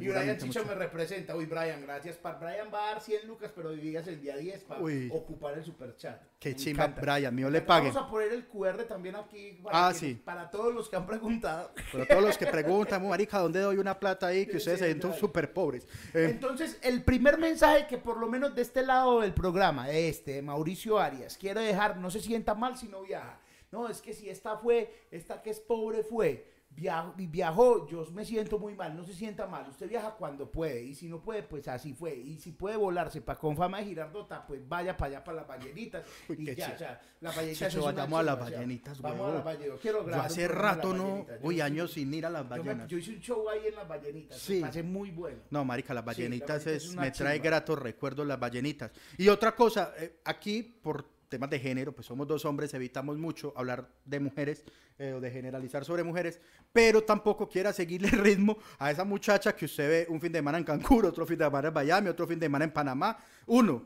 Y Brian Chicho mucho. me representa. Uy, Brian, gracias. Pa- Brian va a dar 100 lucas, pero dividas el día 10 para Uy. ocupar el superchat. Qué chimba. Brian, mío le pague. Vamos a poner el QR también aquí para, Ah, que- sí. para todos los que han preguntado. Pero todos los que [LAUGHS] preguntan, marica, ¿dónde doy una plata ahí? Que ustedes sí, se sienten súper pobres. Eh, Entonces, el primer mensaje que por lo menos de este lado del programa, de este, de Mauricio Arias, quiero dejar, no se sienta mal si no viaja. No, es que si esta fue, esta que es pobre fue, viajó, y viajó, yo me siento muy mal, no se sienta mal. Usted viaja cuando puede, y si no puede, pues así fue. Y si puede volarse para con fama de Girardota, pues vaya para allá para las ballenitas. [LAUGHS] Uy, y ya, chido. o sea, las ballenitas vayamos a las ballenitas, Vamos a las ballenitas. Quiero yo grabar un hace rato no. Yo sí- años sin ir a las yo, me- ballenas. yo hice un show ahí en las ballenitas, Sí. me pasé muy bueno. No, marica, las Sí, ballenitas es, es me trae gratos recuerdos las ballenitas. Y otra cosa, eh, aquí por temas de género, pues somos dos hombres, evitamos mucho hablar de mujeres eh, o de generalizar sobre mujeres, pero tampoco quiera seguirle el ritmo a esa muchacha que usted ve un fin de semana en Cancún, otro fin de semana en Miami, otro fin de semana en Panamá. Uno,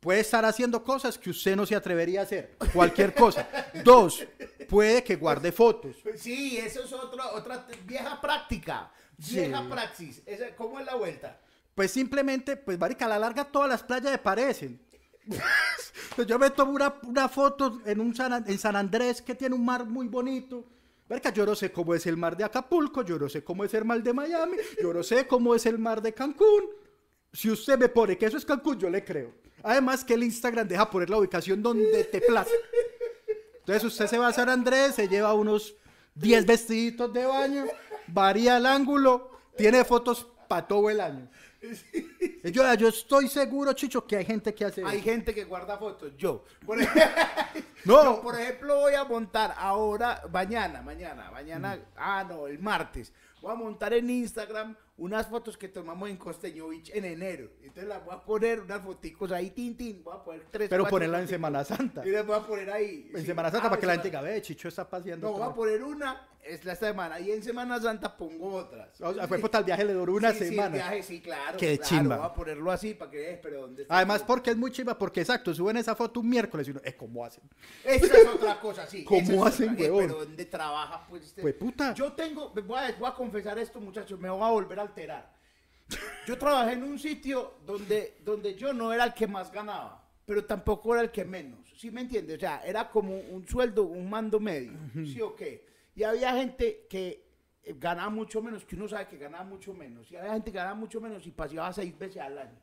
puede estar haciendo cosas que usted no se atrevería a hacer, cualquier cosa. Dos, puede que guarde fotos. Sí, eso es otra, otra vieja práctica. Sí. Vieja praxis. Esa- ¿Cómo es la vuelta? Pues simplemente, pues marica, a la larga todas las playas me parecen. Yo me tomo una, una foto en, un San, en San Andrés que tiene un mar muy bonito. Marica, yo no sé cómo es el mar de Acapulco, yo no sé cómo es el mar de Miami, yo no sé cómo es el mar de Cancún. Si usted me pone que eso es Cancún, yo le creo. Además que el Instagram deja poner la ubicación donde te place. Entonces usted se va a San Andrés, se lleva unos 10 vestiditos de baño, varía el ángulo, tiene fotos para todo el año. [LAUGHS] Yo, yo estoy seguro, Chicho, que hay gente que hace Hay eso. gente que guarda fotos. Yo. Por, [LAUGHS] ej- No. yo, por ejemplo, voy a montar ahora, mañana, mañana, mañana, Mm. ah, no, el martes. Voy a montar en Instagram unas fotos que tomamos en Costeño Beach en enero. Entonces las voy a poner unas foticos ahí, tin, tin. Voy a poner tres, Pero ponerla en. Semana Santa. Y las voy a poner ahí. En sí. Semana Santa Ah, para que la en gente diga, ve, Chicho está paseando. No, voy todo". a poner una, es la semana. Y en Semana Santa pongo otras. O sea, fue puta, el viaje le duró una Sí, sí, semana. el viaje, sí, claro. Qué claro, chimba. Voy a ponerlo así para que veas, pero ¿dónde está Además, porque es muy chiva, porque exacto, suben esa foto un miércoles y uno, eh, ¿cómo hacen? Esa es otra cosa, sí. ¿Cómo hacen, otra, eh? Pero ¿dónde trabaja? Pues, este- Pues, puta. Yo tengo, voy a, voy a confesar esto, muchachos, me voy a volver a alterar. Yo trabajé en un sitio donde, donde yo no era el que más ganaba. pero tampoco era el que menos. ¿Sí me entiendes? O sea, era como un sueldo, un mando medio. ¿Sí o qué? Y había gente que eh, ganaba mucho menos, que uno sabe que ganaba mucho menos. Y había gente que ganaba mucho menos y paseaba seis veces al año.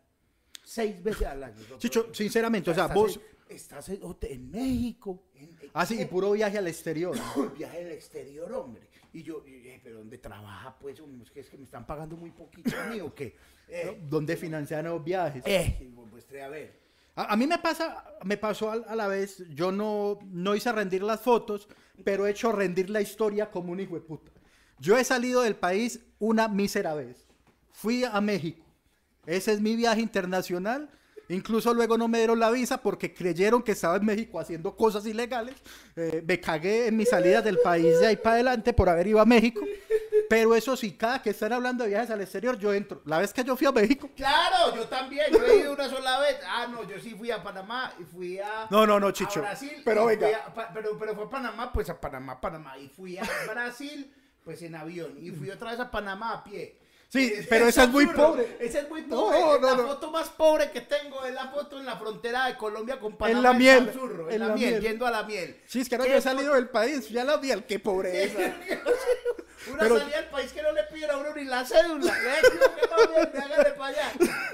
Seis veces al año. Chicho, sinceramente, o sea, vos... Estás en, en México. En, Ah, sí, y puro viaje al exterior. viaje al exterior, hombre. Y yo, y, eh, pero ¿dónde trabaja? Pues, hombre, es que, es que me están pagando muy poquito a mí, ¿o qué? [LAUGHS] Eh, ¿Dónde financian los viajes? eh, pues, a ver. A, mí me pasa, me pasó a, la vez, yo no, no hice rendir las fotos, pero he hecho rendir la historia como un hijo de puta. Yo he salido del país una mísera vez. Fui a México. Ese es mi viaje internacional. Incluso luego no me dieron la visa porque creyeron que estaba en México haciendo cosas ilegales. Eh, me cagué en mis salidas del país de ahí para adelante por haber ido a México. Pero eso sí, cada que están hablando de viajes al exterior, yo entro. La vez que yo fui a México, Claro, yo también, yo he ido una sola vez. Ah, no, yo sí fui a Panamá y fui a. No, no, no, Chicho. A Brasil. Pero venga. fui a Pa- pero, pero fue a Panamá, pues a Panamá, Panamá. Y fui a Brasil, pues en avión. Y fui otra vez a Panamá a pie. Sí, Eh, pero esa es muy pobre. Esa es muy No, pobre. no, la no. foto más pobre que tengo es la foto en la frontera de Colombia con Panamá. la miel, en en la, la miel, miel. yendo a la miel. Sí, es que no ¿Qué yo he salido del país, ya la miel, qué pobreza. [LAUGHS] Una Pero- salida del país que no le piden a uno ni la cédula. ¿eh?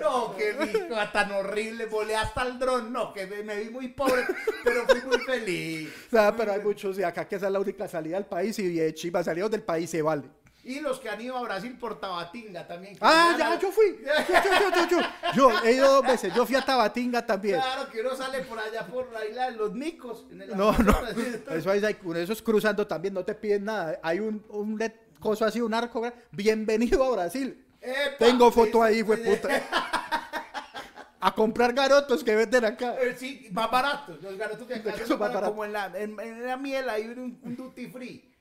No, qué rico, tan horrible. Volé hasta el dron. No, que me, me vi muy pobre, pero fui muy feliz. O sea, pero hay muchos de acá que esa es la única salida del país y de Chivas salidos del país se vale. Y los que han ido a Brasil por Tabatinga también. que Ah, ya la- yo fui. [LAUGHS] Yo, yo, yo, yo, yo. Yo he ido dos veces. Yo fui a Tabatinga también. Claro, que uno sale por allá por la isla de los. En el No, no. [LAUGHS] Eso, es, eso es cruzando también, no te piden nada. Hay un, un coso así, un arco. Bienvenido a Brasil. Epa, Tengo foto ahí, fue puta. [LAUGHS] A comprar garotos que venden acá. Eh, Sí, más baratos. Los garotos de acá Son más más baratos. como en la, en, en la miel hay un, un duty free.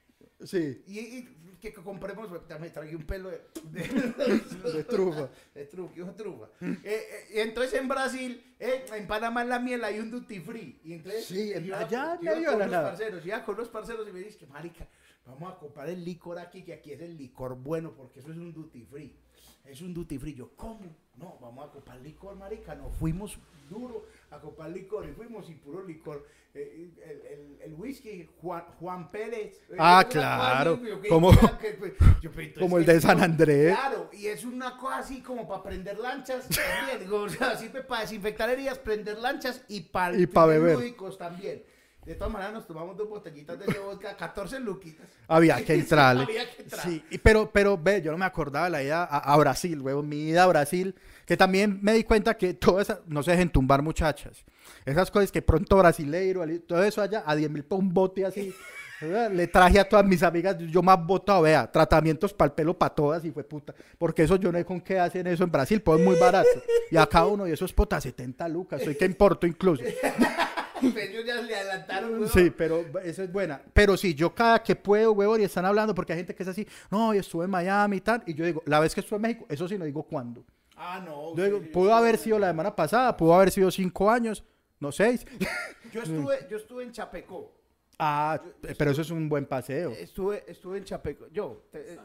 Sí, Y, y que compremos, me traje un pelo [LAUGHS] de, de trufa. de trufa, que es trufa. Eh, eh, y entonces en Brasil, eh, en Panamá en la miel hay un duty free. Y entonces, Sí, en- iba allá iba de con la los nada. Parceros, iba con los parceros y me dice que, marica, vamos a comprar el licor aquí, que aquí es el licor bueno, porque eso es un duty free. Es un duty free. Yo, ¿cómo? No, vamos a comprar licor, marica. Nos fuimos duro a comprar licor y fuimos y puro licor. Eh, el, el- el whisky, Juan, Juan Pérez. eh, Ah, claro. Como- pero entonces, como el de San Andrés. Claro, y es una cosa así como para prender lanchas también. digo, o sea, sirve para desinfectar heridas, prender lanchas y para Y pa' beber. lúdicos también. De todas maneras, nos tomamos dos botellitas de ese vodka, 14 luquitas. Había que [LAUGHS] entrarle. Había que entrar. Sí, y- pero, pero ve, yo no me acordaba de la ida a, a Brasil, huevón, mi ida a Brasil, que también me di cuenta que todas esas, no se dejen tumbar muchachas. Esas cosas que pronto brasileiro, todo eso allá, a 10 mil por un bote así. ¿verdad? [LAUGHS] Le traje a todas mis amigas, yo más botado, vea, tratamientos para el pelo para todas y fue puta. Porque eso yo no sé con qué hacen eso en Brasil, pues es muy barato. Y a cada uno de esos potas 70 lucas, soy que importo incluso. [LAUGHS] Ellos ya le adelantaron. weón. Sí, pero esa es buena. Pero sí, yo cada que puedo, huevón, y están hablando, porque hay gente que es así, no, yo estuve en Miami y tal, y yo digo, la vez que estuve en México, eso sí no digo cuándo. Ah, no. Sí, pudo sí. haber sido la semana pasada, pudo haber sido cinco años, no seis. [LAUGHS] Yo estuve, yo estuve en Chapecó. ah, pero eso es un buen paseo. Estuve, estuve en Chapecó. Yo. te- eh,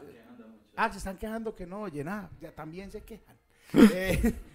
ah, se están quejando que no oye nada. Ya también se quejan. [LAUGHS] eh,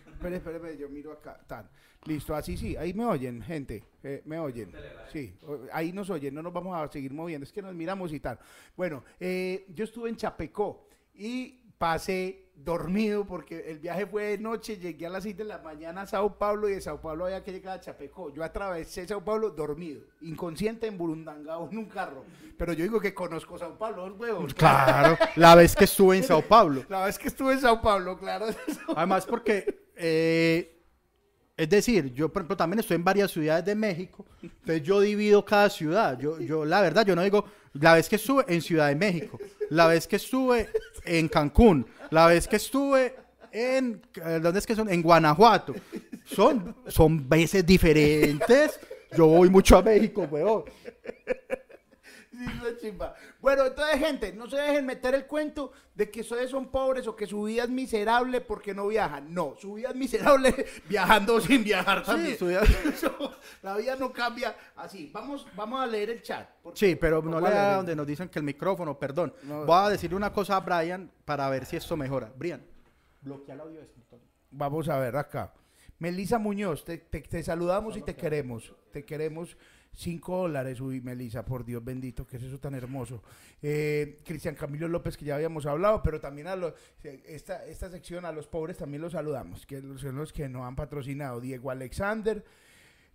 espere, espere, espere, yo miro acá. Tan. Listo, así sí. Ahí me oyen, gente. eh, me oyen. Sí, ahí nos oyen. No nos vamos a seguir moviendo. Es que nos miramos y tal. Bueno, eh, yo estuve en Chapecó y pasé dormido porque el viaje fue de noche. Llegué a las 6 de la mañana a Sao Paulo y de Sao Paulo había que llegar a Chapecó. Yo atravesé Sao Paulo dormido, inconsciente en Burundangao en un carro. Pero yo digo que conozco Sao Paulo, huevos. Claro, la vez que estuve en Sao Paulo. La vez que estuve en Sao Paulo, claro. Además, porque, eh, es decir, yo, por ejemplo, también estoy en varias ciudades de México, entonces yo divido cada ciudad. Yo, yo, la verdad, yo no digo, la vez que estuve en Ciudad de México, la vez que estuve en Cancún, la vez que estuve en, eh, ¿dónde es que son? En Guanajuato. Son, son veces diferentes. Yo voy mucho a México, weón. Sí, no, chimba. Bueno, entonces, gente, no se dejen meter el cuento de que ustedes son pobres o que su vida es miserable porque no viajan. No, su vida es miserable [LAUGHS] viajando [LAUGHS] sin viajar también. su vida- [LAUGHS] Eso, la vida no cambia así. Vamos, vamos a leer el chat. Sí, pero no ¿Cuál le es? da donde nos dicen que el micrófono, perdón. No. Voy a decirle una cosa a Brian para ver si esto mejora. Brian, bloquea el audio de escritorio. Vamos a ver acá. Melisa Muñoz, te, te- te saludamos y te queremos. Te queremos. Cinco dólares, uy, Melisa, por Dios bendito, que es eso tan hermoso. Eh, Cristian Camilo López, que ya habíamos hablado, pero también a los, esta, esta sección, a los pobres también los saludamos, que son los que nos han patrocinado. Diego Alexander,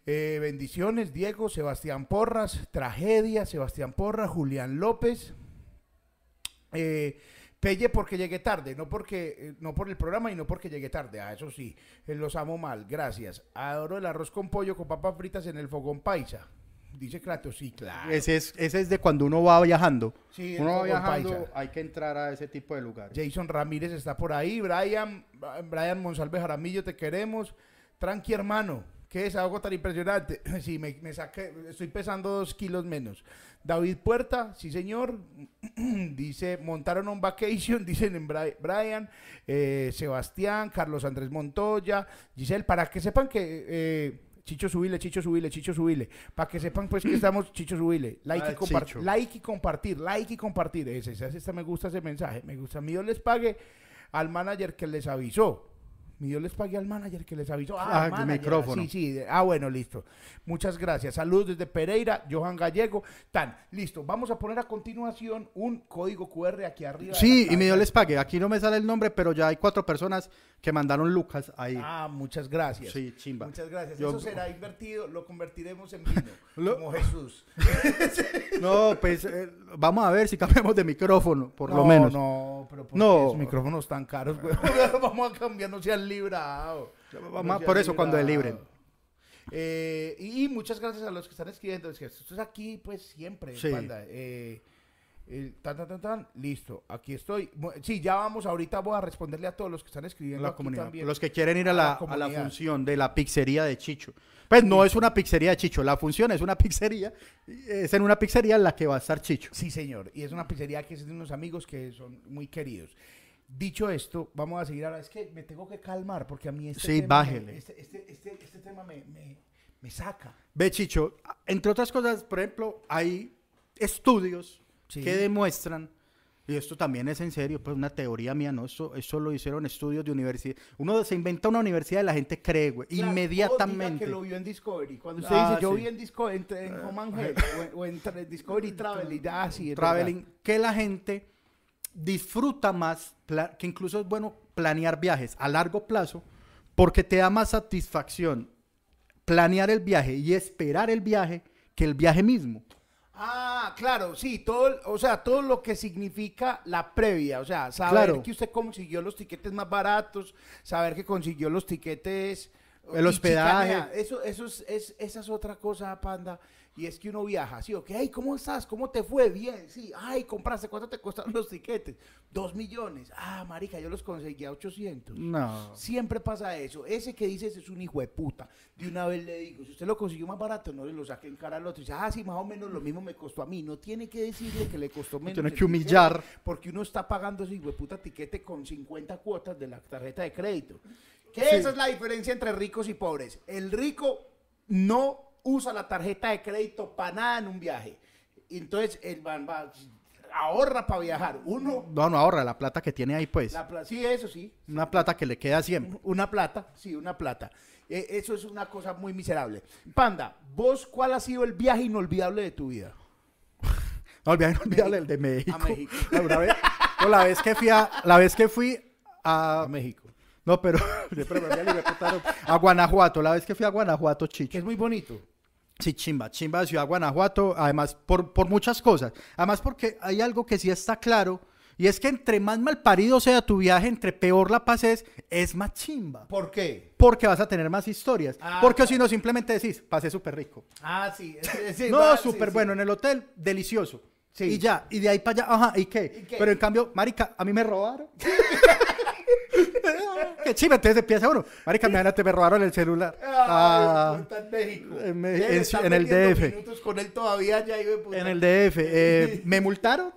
eh, bendiciones, Diego, Sebastián Porras, Tragedia, Sebastián Porras, Julián López. Eh, Pelle porque llegué tarde, no porque eh, no por el programa y no porque llegué tarde. Ah, eso sí, eh, los amo mal, gracias. Adoro el arroz con pollo con papas fritas en el fogón paisa. Dice Kratos, sí, claro. Ese es, ese es de cuando uno va viajando. Sí, uno va viajando, paisa. hay que entrar a ese tipo de lugares. Jason Ramírez está por ahí, Brian, Brian Monsalve Jaramillo, te queremos. Tranqui, hermano. ¿Qué es algo tan impresionante? [LAUGHS] Sí, me, me saqué, estoy pesando dos kilos menos. David Puerta, sí señor. [CLEARS THROAT] Dice, montaron un vacation, [LAUGHS] dicen en Bri- Brian, eh, Sebastián, Carlos Andrés Montoya, Giselle, para que sepan que... eh, Chicho Subile, Chicho Subile, Chicho Subile. Para que sepan pues que [CLEARS THROAT] estamos Chicho Subile. Like, Ah, y compar- Chicho. like y compartir, like y compartir. Ese, ese, ese me gusta ese mensaje. Me gusta. Dios les pague al manager que les avisó. Mi Dios les pague al manager que les avisó. Ah, manager. micrófono. Sí, sí. Ah, bueno, listo. Muchas gracias. Saludos desde Pereira, Johan Gallego. Tan, listo. Vamos a poner a continuación un código QR aquí arriba. Sí, y me tabla. les pague. Aquí no me sale el nombre, pero ya hay cuatro personas que mandaron Lucas ahí. Ah, muchas gracias. Sí, chimba. Muchas gracias. Yo- Eso será [LAUGHS] invertido, lo convertiremos en vino, [LAUGHS] Lo- como Jesús. [LAUGHS] No, pues eh, vamos a ver si cambiamos de micrófono, por lo No, menos. No, pero ¿por No. qué esos micrófonos tan caros, güey? Vamos a cambiar, no sean librados. Vamos por eso, cuando librados. delibren. Eh, y, y muchas gracias a los que están escribiendo. Es que esto es aquí, pues siempre, Sí. Eh, eh, tan, tan, tan, tan, listo, aquí estoy. Sí, ya vamos, ahorita voy a responderle a todos los que están escribiendo la aquí comunidad. también. Los que quieren ir a A la, a la función de la pizzería de Chicho. Pues no es una pizzería de Chicho, la función es una pizzería. Es en una pizzería en la que va a estar Chicho. Sí, señor. Y es una pizzería que es de unos amigos que son muy queridos. Dicho esto, vamos a seguir ahora. Es que me tengo que calmar porque a mí este Sí, tema, me- bájele. este, este, este, este tema me, me, me saca. Ve, Chicho, entre otras cosas, por ejemplo, hay estudios Sí. que demuestran, y esto también es en serio, pues una teoría mía, ¿no? Eso, eso lo hicieron estudios de universidad. Uno se inventa una universidad y la gente cree, güey, Claro, inmediatamente. que lo vio en Discovery. Cuando usted Ah, dice, yo sí. vi en, Disco, en, en Home and Health, o en, o en Discovery Travel, y ah, sí, traveling, que la gente disfruta más, que incluso es bueno planear viajes a largo plazo, porque te da más satisfacción planear el viaje y esperar el viaje que el viaje mismo. Ah, claro, sí, todo, o sea, todo lo que significa la previa, o sea, saber Claro. que usted consiguió los tiquetes más baratos, saber que consiguió los tiquetes El hospedaje. chicanea. Eso, eso es, es- esa es otra cosa, panda. Y es que uno viaja, sí, ok, ay, ¿cómo estás? ¿Cómo te fue? Bien, sí, ay, compraste, ¿cuánto te costaron los tiquetes? Dos millones. Ah, marica, yo los conseguí a 800. No. Siempre pasa eso. Ese que dices es un hijo de puta. De una vez le digo, si usted lo consiguió más barato, no le lo saque en cara al otro. Y dice, ah, sí, más o menos lo mismo me costó a mí. No tiene que decirle que le costó menos. tiene que humillar. Porque uno está pagando ese hijo de puta tiquete con 50 cuotas de la tarjeta de crédito. Que Sí. esa es la diferencia entre ricos y pobres. El rico no usa la tarjeta de crédito para nada en un viaje. Y Entonces, el man va, ahorra para viajar. Uno, No, no ahorra la plata que tiene ahí, pues. la pla- sí, eso sí, Una plata que le queda siempre. una plata, sí, una plata. Eh, eso es una cosa muy miserable. Panda, ¿vos cuál ha sido el viaje inolvidable de tu vida? [LAUGHS] No, el viaje inolvidable, el de México. A México. [LAUGHS] Una vez- no, la vez que fui a, la vez que fui a, A México. no, pero, [LAUGHS] contaron. a Guanajuato, la vez que fui a Guanajuato, Chicho. es muy bonito. Sí, chimba, chimba de Ciudad Guanajuato, además por, por muchas cosas. Además porque hay algo que sí está claro, y es que entre más mal parido sea tu viaje, entre peor la pases, es más chimba. ¿Por qué? Porque vas a tener más historias. Ah, porque claro. si no, simplemente decís, pasé súper rico. Ah, sí. [LAUGHS] no, súper sí. bueno, en el hotel, delicioso. Sí. Y ya, y de ahí para allá, ajá, ¿y qué? ¿Y qué? Pero en cambio, marica, a mí me robaron. [LAUGHS] chimba, entonces empieza uno. Marica, imagínate, me robaron el celular. Ah, Ah, en México. en Me- en- en el DF. con él todavía ya, puta. en el DF. eh, [LAUGHS] me multaron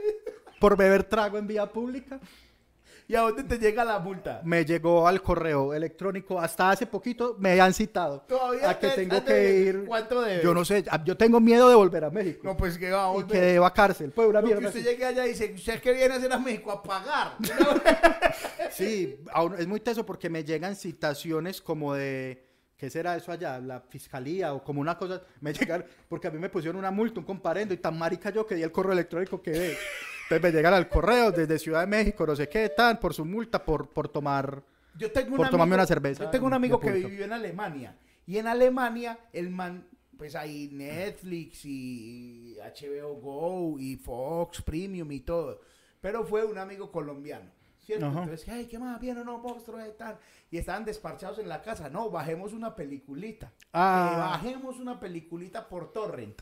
por beber trago en vía pública. ¿Y a dónde te llega la multa? Me llegó al correo electrónico. Hasta hace poquito me han citado Todavía a que te- tengo ande- que ir. ¿Cuánto debe? Yo no sé, yo tengo miedo de volver a México. No, pues que va a y volver. que deba cárcel. Pues una No, que mierda. usted así. llegue allá y dice, ¿usted qué viene a hacer a México? A pagar. [LAUGHS] Sí, aún- es muy teso porque me llegan citaciones como de ¿qué será eso allá? La fiscalía o como una cosa, me [LAUGHS] llegaron, porque a mí me pusieron una multa, un comparendo, y tan marica yo que di el correo electrónico que me llegan al correo desde Ciudad de México, no sé qué, tan, por su multa, por, por tomar... Yo tengo un Por tomarme amigo- una cerveza Yo tengo un amigo que vivió en Alemania. Y en Alemania, el man, pues hay Netflix y HBO Go y Fox Premium y todo. Pero fue un amigo colombiano. ¿Cierto? Entonces, ay, ¿qué más? ¿Bien o no, monstruo de tal? Y estaban desparchados en la casa. No, bajemos una peliculita. Ah. Bajemos una peliculita por torrent.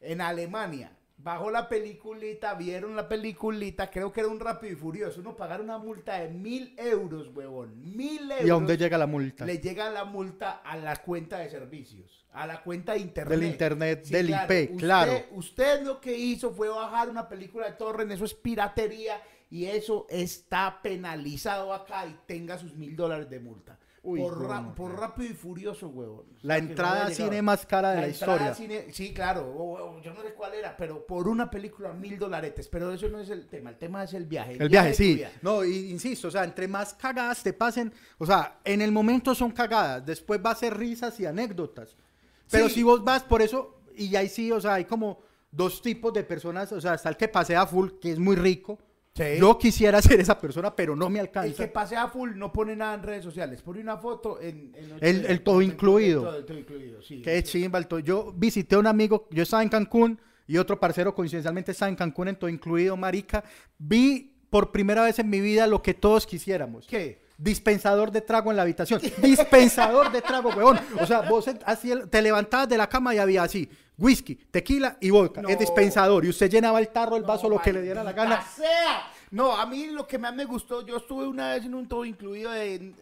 En Alemania. Bajó la peliculita, vieron la peliculita, creo que era un rápido y furioso. Uno pagar una multa de mil euros, huevón. Mil euros. ¿Y a dónde llega la multa? Le llega la multa a la cuenta de servicios, a la cuenta de internet. Del internet, del IP, claro. Usted, usted lo que hizo fue bajar una película de torrent, eso es piratería y eso está penalizado acá y tenga sus mil dólares de multa. Uy, por, ra- no, por no. rápido y furioso, huevón. O La sea, entrada a cine más cara de la, entrada historia. cine- sí, claro. yo no sé cuál era, pero por una película mil dolaretes. Pero eso no es el tema. El tema es el viaje. El viaje, sí. No, y insisto, o sea, entre más cagadas te pasen, o sea, en el momento son cagadas, después va a ser risas y anécdotas. Pero Sí. si vos vas por eso, y ahí sí, o sea, hay como dos tipos de personas, o sea, está el que pasea full, que es muy rico. Sí. Yo quisiera ser esa persona, pero no me El alcanza. que pasea full no pone nada en redes sociales. Pone una foto en. en El- el todo incluido. El todo incluido, sí. Qué chimba. el Yo visité a un amigo, yo estaba en Cancún y otro parcero coincidencialmente estaba en Cancún en todo incluido, marica. Vi por primera vez en mi vida lo que todos quisiéramos. ¿Qué? Dispensador de trago en la habitación. Dispensador de trago, weón. O sea, vos así el- te levantabas de la cama y había así, whisky, tequila y vodka. No. Es dispensador. Y usted llenaba el tarro, el vaso, No, lo que le diera la gana. sea. No, a mí lo que más me gustó, yo estuve una vez en un todo incluido de.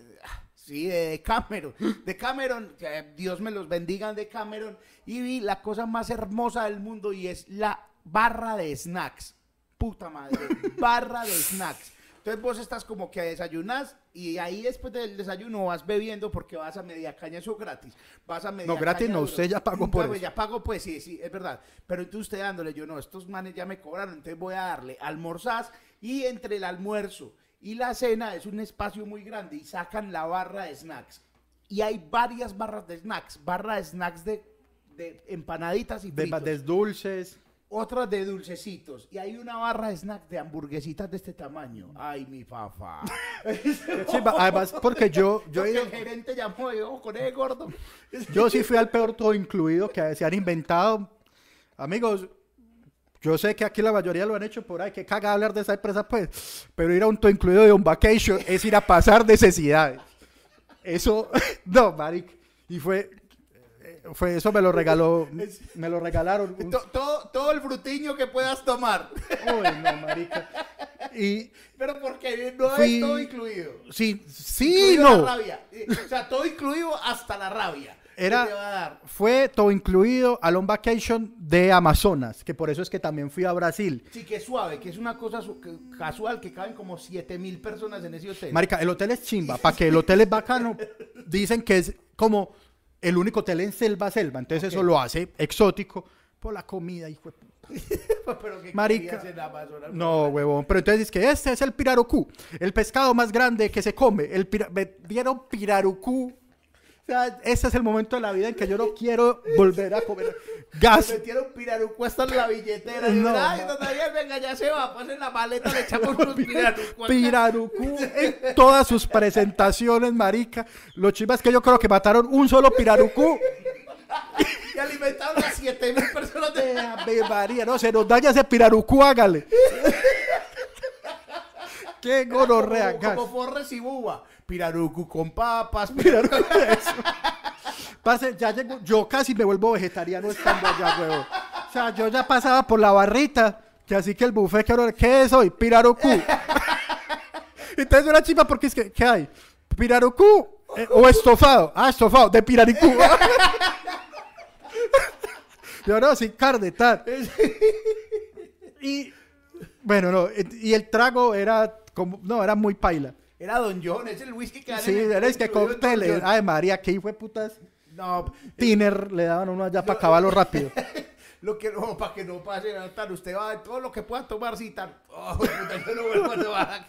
Sí, de Cameron. De Cameron, que Dios me los bendiga de Cameron. Y vi la cosa más hermosa del mundo y es la barra de snacks. Puta madre, barra de snacks. Entonces vos estás como que desayunas y ahí después del desayuno vas bebiendo porque vas a media caña, eso gratis. Vas a media No, gratis caña no, usted ya pagó por Claro, eso. ya pago, pues sí, sí, es verdad. Pero entonces usted dándole, yo no, estos manes ya me cobraron, entonces voy a darle almorzás y entre el almuerzo y la cena es un espacio muy grande y sacan la barra de snacks. Y hay varias barras de snacks, barra de snacks de, de empanaditas y De, fritos, de dulces. Otras de dulcecitos y hay una barra de snacks de hamburguesitas de este tamaño. Ay, mi chimba. Además, porque yo, yo, ido- el gerente llamó y ojo con ese gordo. yo sí fui al peor todo incluido que se han inventado. Amigos, yo sé que aquí la mayoría lo han hecho por ahí, que caga hablar de esa empresa, pues, pero ir a un todo incluido de un vacation es ir a pasar necesidades. Eso, [LAUGHS] no, maric. Y fue, fue eso me lo regaló, me lo regalaron. un- todo, todo el frutiño que puedas tomar. Uy, no, marica. Y Pero porque no Fui- es todo incluido. sí, sí, Incluido no. La rabia. Eh, O sea, todo incluido hasta la rabia. Era- te va a dar. Fue todo incluido a long vacation de Amazonas, que por eso es que también fui a Brasil. Sí, que es suave, que es una cosa casual, que caben como 7 mil personas en ese hotel. Marica, el hotel es chimba. Para que el hotel es bacano, dicen que es como el único hotel en selva selva. Entonces eso lo hace exótico por la comida, hijo de puta. [LAUGHS] Pero que Marica. querías en Amazonas? No, huevón. Pero entonces es que este es el pirarucú, el pescado más grande que se come. El pira- dieron pirarucú. Sea, ese es el momento de la vida en que yo no quiero volver a comer Me gas. metieron pirarucu hasta en la billetera. No, no, Ay, Daniel, venga, ya se va. Pues en la maleta le echamos unos [LAUGHS] pirarucu. acá". Pirarucú en todas sus presentaciones, marica. Lo chimba es que yo creo que mataron un solo pirarucú. [LAUGHS] Y alimentaron a 7 mil personas de... Ave María, no, se nos daña ese pirarucú, hágale. [LAUGHS] Qué gonorrea, como, gas. como Forres y Buba. Pirarucu con papas. Pirarucú, eso. [LAUGHS] Parce, ya llegó, yo casi me vuelvo vegetariano estando allá, huevo. O sea, yo ya pasaba por la barrita, que así que el buffet, que ahora, ¿qué es hoy? Pirarucú. [LAUGHS] Entonces una chiva porque es que, ¿qué hay? ¿Pirarucú eh, o estofado? Ah, estofado, de pirarucú. [LAUGHS] Yo no, sin carne, tal. Y, bueno, no, y el trago era como, no, era muy paila. Era Don John, es el whisky que Sí, en el- eres que cócteles. Ay, María, que hijo de putas. No, Tiner le daban uno allá [LAUGHS] para acabarlo rápido. [LAUGHS] lo que no, para que no pase nada, usted va todo lo que pueda tomar, sí, tal. Oh, [LAUGHS] puta, yo no vuelvo a.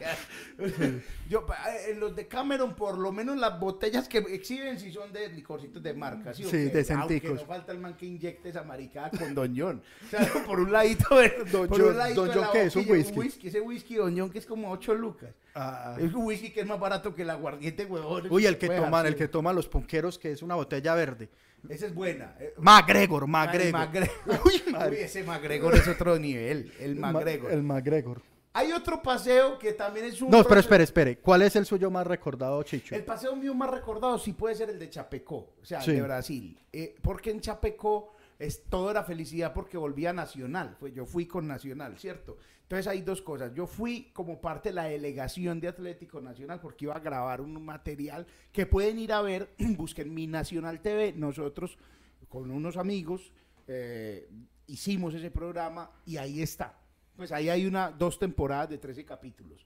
[LAUGHS] Yo, eh, en los de Cameron, por lo menos las botellas que exhiben sí son de licorcitos de marca, ¿sí? qué? decenticos. Aunque no falta el man que inyecte esa maricada [LAUGHS] con John. O sea, por un ladito, de- Don por un ladito de la ¿qué es? ¿Un whisky? Ese whisky John que es como 8 lucas. Ah, Es un whisky que es más barato que el aguardiente, huevón. Uy, el que toman, el que toman los ponqueros, que es una botella verde. Esa es buena. Eh, McGregor, McGregor. McGregor. Uy, ese McGregor es otro nivel, el McGregor. El McGregor. Hay otro paseo que también es un... No, pero espere, espere. ¿Cuál es el suyo más recordado, Chicho? El paseo mío más recordado sí puede ser el de Chapecó, o sea, Sí. de Brasil. Eh, porque en Chapecó es toda la felicidad porque volvía Nacional. Pues yo fui con Nacional, ¿cierto? Entonces hay dos cosas. Yo fui como parte de la delegación de Atlético Nacional porque iba a grabar un material que pueden ir a ver. [CLEARS THROAT] Busquen mi Nacional TV. Nosotros con unos amigos eh, hicimos ese programa y ahí está. Pues ahí hay una, dos temporadas de 13 capítulos.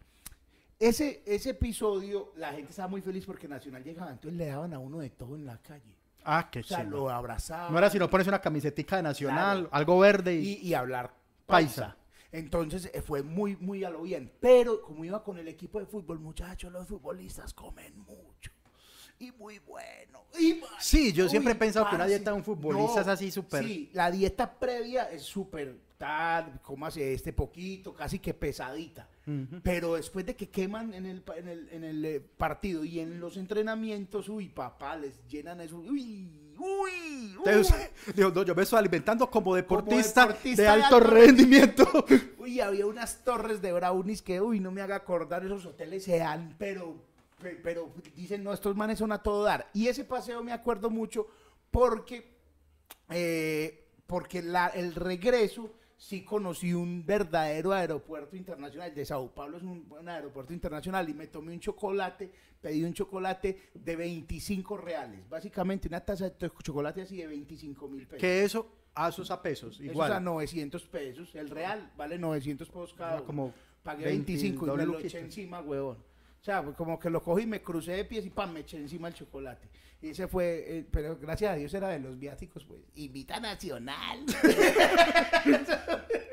Ese, ese episodio, la gente estaba muy feliz porque Nacional llegaba, entonces le daban a uno de todo en la calle. Ah, qué O sea, lo abrazaban. No era si no pones una camisetica de Nacional, Claro. algo verde y... y, y hablar Paisa. paisa. Entonces eh, fue muy, muy a lo bien. Pero como iba con el equipo de fútbol, muchachos, los futbolistas comen mucho. Y muy bueno. Y, Sí, yo siempre he pensado que una dieta de un futbolista es así súper- Sí, la dieta previa es súper tal, cómase este poquito, casi que pesadita. Pero después de que queman en el, en el, en el, eh, partido y en los entrenamientos, uy, papá, les llenan eso. Uy, uy, no, yo me estoy alimentando como deportista, deportista de de alto rendimiento. [LAUGHS] Uy, había unas torres de brownies que, uy, no me haga acordar, esos hoteles sean, pero, pe- pero dicen, no, estos manes son a todo dar. Y ese paseo me acuerdo mucho porque, eh, porque la- el regreso sí conocí un verdadero aeropuerto internacional. De Sao Paulo es un, un aeropuerto internacional y me tomé un chocolate, pedí un chocolate de 25 reales. Básicamente una taza de chocolate así de 25 mil pesos. que eso, a sus a pesos, Eso es a igual. 900 pesos. El real vale 900 pesos cada Ah, uno. como Pagué 20 25 y me lo eché encima, huevón. O sea, pues como que lo cogí, me crucé de pies y pam, me eché encima el chocolate. Y ese fue, eh, pero gracias a Dios era de los viáticos, pues. Invita Nacional. [LAUGHS]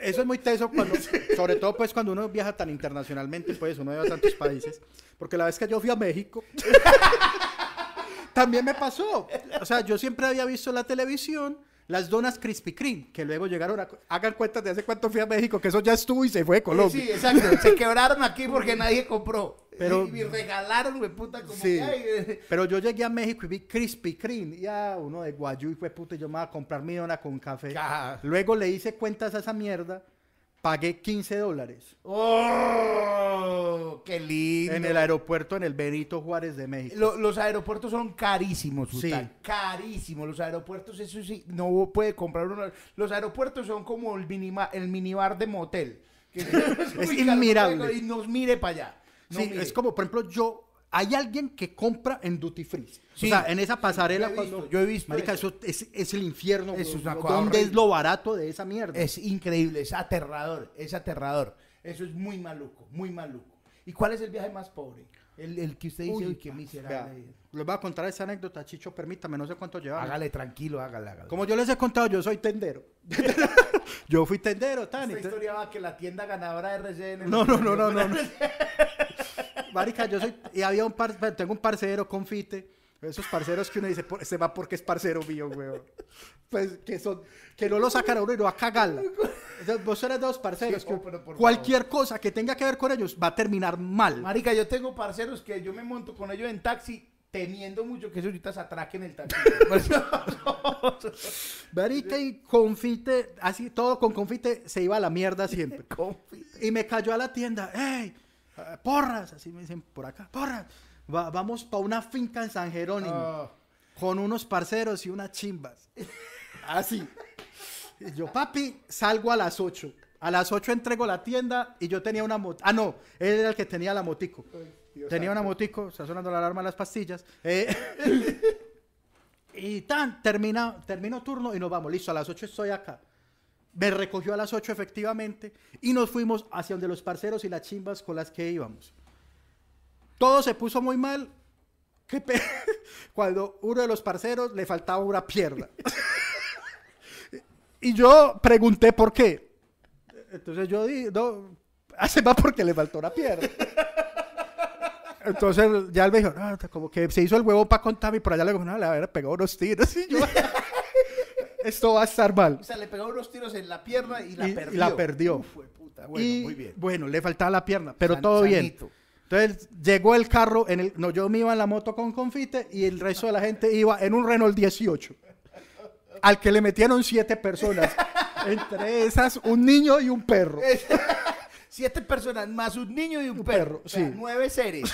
Eso es muy teso cuando, sobre todo pues cuando uno viaja tan internacionalmente, pues uno va a tantos países. Porque la vez que yo fui a México, [LAUGHS] también me pasó. O sea, yo siempre había visto la televisión las donas Krispy Kreme, que luego llegaron a... Hagan cuentas de hace cuánto fui a México, que eso ya estuvo y se fue de Colombia. Sí, exacto. Se quebraron aquí porque nadie compró. Pero- y, [LAUGHS] y regalaron, güey, puta, como Sí. que, ay, eh, [LAUGHS] Pero yo llegué a México y vi Krispy Kreme. Y a uno de Guayú y fue puta, yo me voy a comprar mi dona con café. Caja. Luego le hice cuentas a esa mierda, pagué 15 dólares ¡Oh! ¡Qué lindo! en el aeropuerto en el Benito Juárez de México. Lo- los aeropuertos son carísimos, Sí. Carísimos. Los aeropuertos, eso sí, no puede comprar uno. Los aeropuertos son como el, minima, el minibar de motel. que- [LAUGHS] Es inmirable. Y nos mire para allá. No sí, mire. es como, por ejemplo, yo, hay alguien que compra en duty free. Sí. O sea, en esa pasarela Yo he visto, cuando... yo he visto Marica, eso. eso es, es el infierno. Eso es una ¿Dónde es lo barato de esa mierda? Es increíble, es aterrador, es aterrador. Eso es muy maluco, muy maluco. ¿Y cuál es el viaje más pobre? El, el que usted dice, uy, qué Vea, miserable. les voy a contar esa anécdota, Chicho, permítame, no sé cuánto llevamos. Hágale tranquilo, hágale, hágale. Como yo les he contado, yo soy tendero. [LAUGHS] yo fui tendero, tan. Esta historia va que la tienda ganadora de RCN... No, no, no, no, no. no. [LAUGHS] Marica, yo soy. Y había un par, tengo un parcero, confite. Esos parceros que uno dice, "Por- se va porque es parcero mío, weón. Pues que son, que no lo sacan a uno y no va a cagarla. Entonces, vos eres dos parceros. Sí, que oh, cualquier cosa que tenga que ver con ellos va a terminar mal. Marica, yo tengo parceros que yo me monto con ellos en taxi temiendo mucho que ellos ahorita se atraquen el taxi. [LAUGHS] Marica, y confite, así todo con confite se iba a la mierda siempre. [LAUGHS] Confite. Y me cayó a la tienda, ¡ey! eh, Porras, así me dicen por acá, porras. Va- vamos para una finca en San Jerónimo. Ah. con unos parceros y unas chimbas. Así. Y yo, papi, salgo a las 8. A las 8 entrego la tienda y yo tenía una moto. Ah, no, él era el que tenía la motico. Tenía una motico, está sonando la alarma de las pastillas. Eh, [LAUGHS] y tan, termina, termino turno y nos vamos. Listo, a las 8 estoy acá. Me recogió a las 8 efectivamente y nos fuimos hacia donde los parceros y las chimbas con las que íbamos. Todo se puso muy mal. Qué pe- [LAUGHS] Cuando uno de los parceros le faltaba una pierna. [LAUGHS] Y yo pregunté por qué. Entonces yo di, no, hace más porque le faltó una pierna. Entonces ya él me dijo, no, como que se hizo el huevo para contarme y por allá le digo, no, le había pegado unos tiros. [LAUGHS] Y yo, esto va a estar mal. O sea, le pegó unos tiros en la pierna y la Y- y perdió. la perdió. Uf, puta. Bueno, y muy bien. bueno, le faltaba la pierna, pero San- todo bien. Entonces llegó el carro, en el, no, yo me iba en la moto con confite y el resto de la gente iba en un Renault 18, al que le metieron siete personas, entre esas un niño y un perro. [LAUGHS] Siete personas más un niño y un, Un perro. perro, O sea, sí. nueve seres.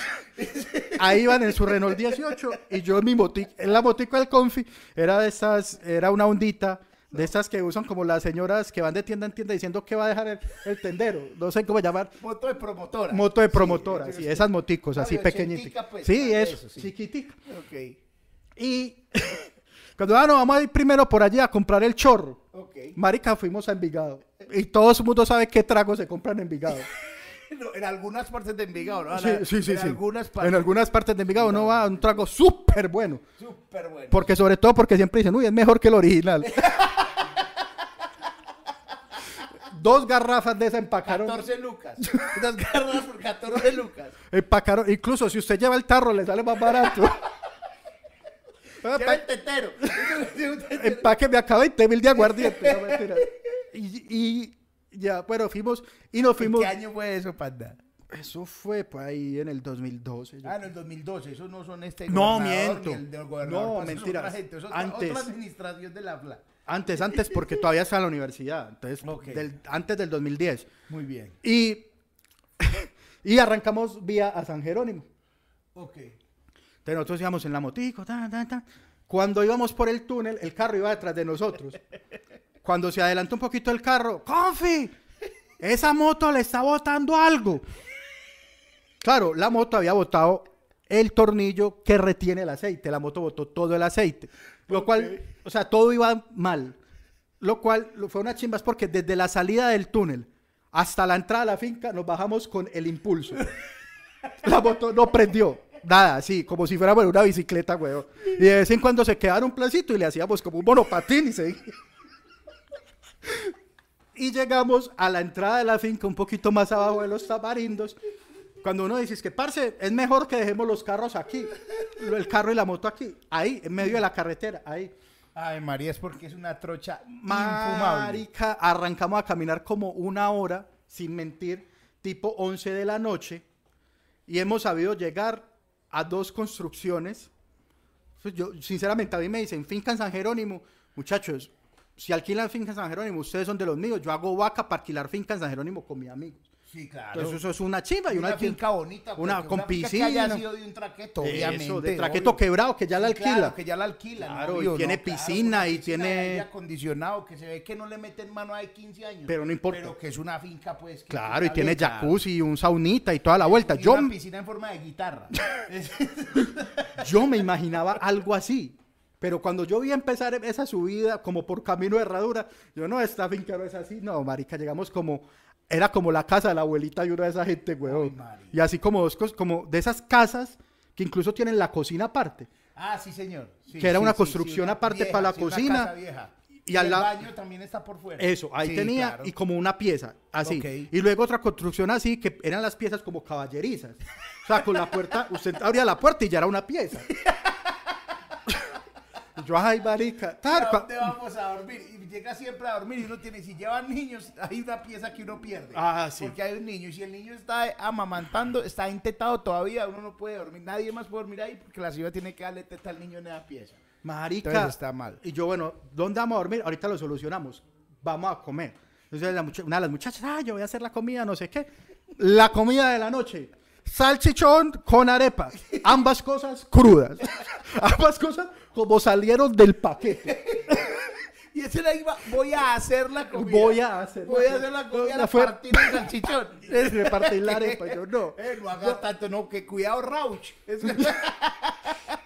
[LAUGHS] Ahí iban en su Renault 18 y yo en mi motico, en la motico del confi, era de estas, era una ondita de estas que usan como las señoras que van de tienda en tienda diciendo que va a dejar el, el tendero, no sé cómo llamar. Moto de promotora. Moto de promotora, sí, sí, sí. esas moticos así pequeñitas. pues, sí, eso, eso, sí. chiquitica. Ok, Y [LAUGHS] cuando ah, no, vamos a ir primero por allí a comprar el chorro. ok. Marica, fuimos a Envigado. Y todo el mundo sabe qué tragos se compran en Envigado. [LAUGHS] No, en algunas partes de Envigado, ¿no? Sí, sí, sí. En sí. algunas partes. En algunas partes de Envigado no va a un trago súper bueno. Súper bueno. Porque sobre todo porque siempre dicen, uy, es mejor que el original. [LAUGHS] Dos garrafas de esa empacaron. 14 lucas. [LAUGHS] Unas garras por 14 lucas. Empacaron. Incluso si usted lleva el tarro, le sale más barato. [LAUGHS] Lleva el tetero. [LAUGHS] Empaque me acaba 20 mil de aguardiente. No, mentira. y, y ya, bueno, fuimos y nos ¿En fuimos. qué año fue eso, panda? Eso fue pues ahí en el 2012. yo Ah, en el 2012. Esos no son este No, miento. ni el del gobernador, No, pues, eso eso otra- Antes. Otra administración de la FLA. Antes, antes, porque [LAUGHS] todavía está en la universidad. Entonces, Ok. del- antes del 2010. Muy bien. Y, [LAUGHS] y arrancamos vía a San Jerónimo. Ok. Entonces nosotros íbamos en la motico, ta, ta, ta. Cuando íbamos por el túnel, el carro iba detrás de nosotros. [LAUGHS] Cuando se adelantó un poquito el carro, ¡Confi! Esa moto le está botando algo. Claro, la moto había botado el tornillo que retiene el aceite. La moto botó todo el aceite. Lo cual, o sea, todo iba mal. Lo cual fue una chimba, es porque desde la salida del túnel hasta la entrada a la finca nos bajamos con el impulso. [LAUGHS] La moto no prendió. Nada, así, como si fuera bueno, una bicicleta, weón. Y de vez en cuando se quedaba en un placito y le hacíamos como un monopatín y se... Y llegamos a la entrada de la finca, un poquito más abajo de los tamarindos. Cuando uno dice, es que, parce, es mejor que dejemos los carros aquí. El carro y la moto aquí. Ahí, en medio de la carretera, ahí. Ay, María, es porque es una trocha. Marica, arrancamos a caminar como una hora, sin mentir, tipo 11 de la noche, y hemos sabido llegar a dos construcciones. Pues sinceramente, a mí me dicen, finca en San Jerónimo, muchachos, si alquilan finca en San Jerónimo, ustedes son de los míos, yo hago vaca para alquilar finca en San Jerónimo con mis amigos. Sí, claro. Entonces eso es una chimba y una, una, finca bonita. una porque con piscina. Que haya sido de un traqueto, obviamente. Eso, de traqueto obvio. quebrado, que ya la alquila. Claro, que ya la alquila. Claro, y tiene piscina una y piscina tiene- aire acondicionado que se ve que no le meten mano a 15 años. Pero no importa. Pero que es una finca, pues. que Claro, y tiene claro. jacuzzi, un saunita y toda la vuelta. Y Yo, una piscina en forma de guitarra. [LAUGHS] Yo me imaginaba algo así. Pero cuando yo vi empezar esa subida como por camino de herradura, yo no, esta finca no es así. No, marica, llegamos como... Era como la casa de la abuelita de una de esa gente, weón. marica. Y así como dos como de esas casas que incluso tienen la cocina aparte. ah, sí, señor. Sí, Que era sí, una sí, construcción una aparte vieja, para la una cocina. casa vieja. Y Y, al el la- baño también está por fuera. Eso, ahí tenía claro. y como una pieza, así. Y luego otra construcción así, que eran las piezas como caballerizas. O sea, con la puerta, usted abría la puerta y ya era una pieza. [LAUGHS] Y yo, ay, marica. ¿A tal, cua- dónde vamos a dormir? Y llega siempre a dormir y uno tiene, si llevan niños, hay una pieza que uno pierde. Ah, sí. Porque hay un niño y si el niño está amamantando, está intetado todavía, uno no puede dormir. Nadie más puede dormir ahí porque la ciudad tiene que darle teta al niño en esa pieza. Marica. Entonces está mal. Y yo, bueno, ¿dónde vamos a dormir? Ahorita lo solucionamos. Vamos a comer. Entonces la una de las muchachas, ah, yo voy a hacer la comida, no sé qué. La comida de la noche. Salchichón con arepa. Ambas cosas crudas. [LAUGHS] Ambas cosas como salieron del paquete. [LAUGHS] Y ese la iba, voy a hacer la comida. Voy a hacer Voy a hacer la comida, La fue- [LAUGHS] partir el salchichón. Repartir la arepa. Yo no. [LAUGHS] Eh, no haga tanto, no, que cuidado, Rauch.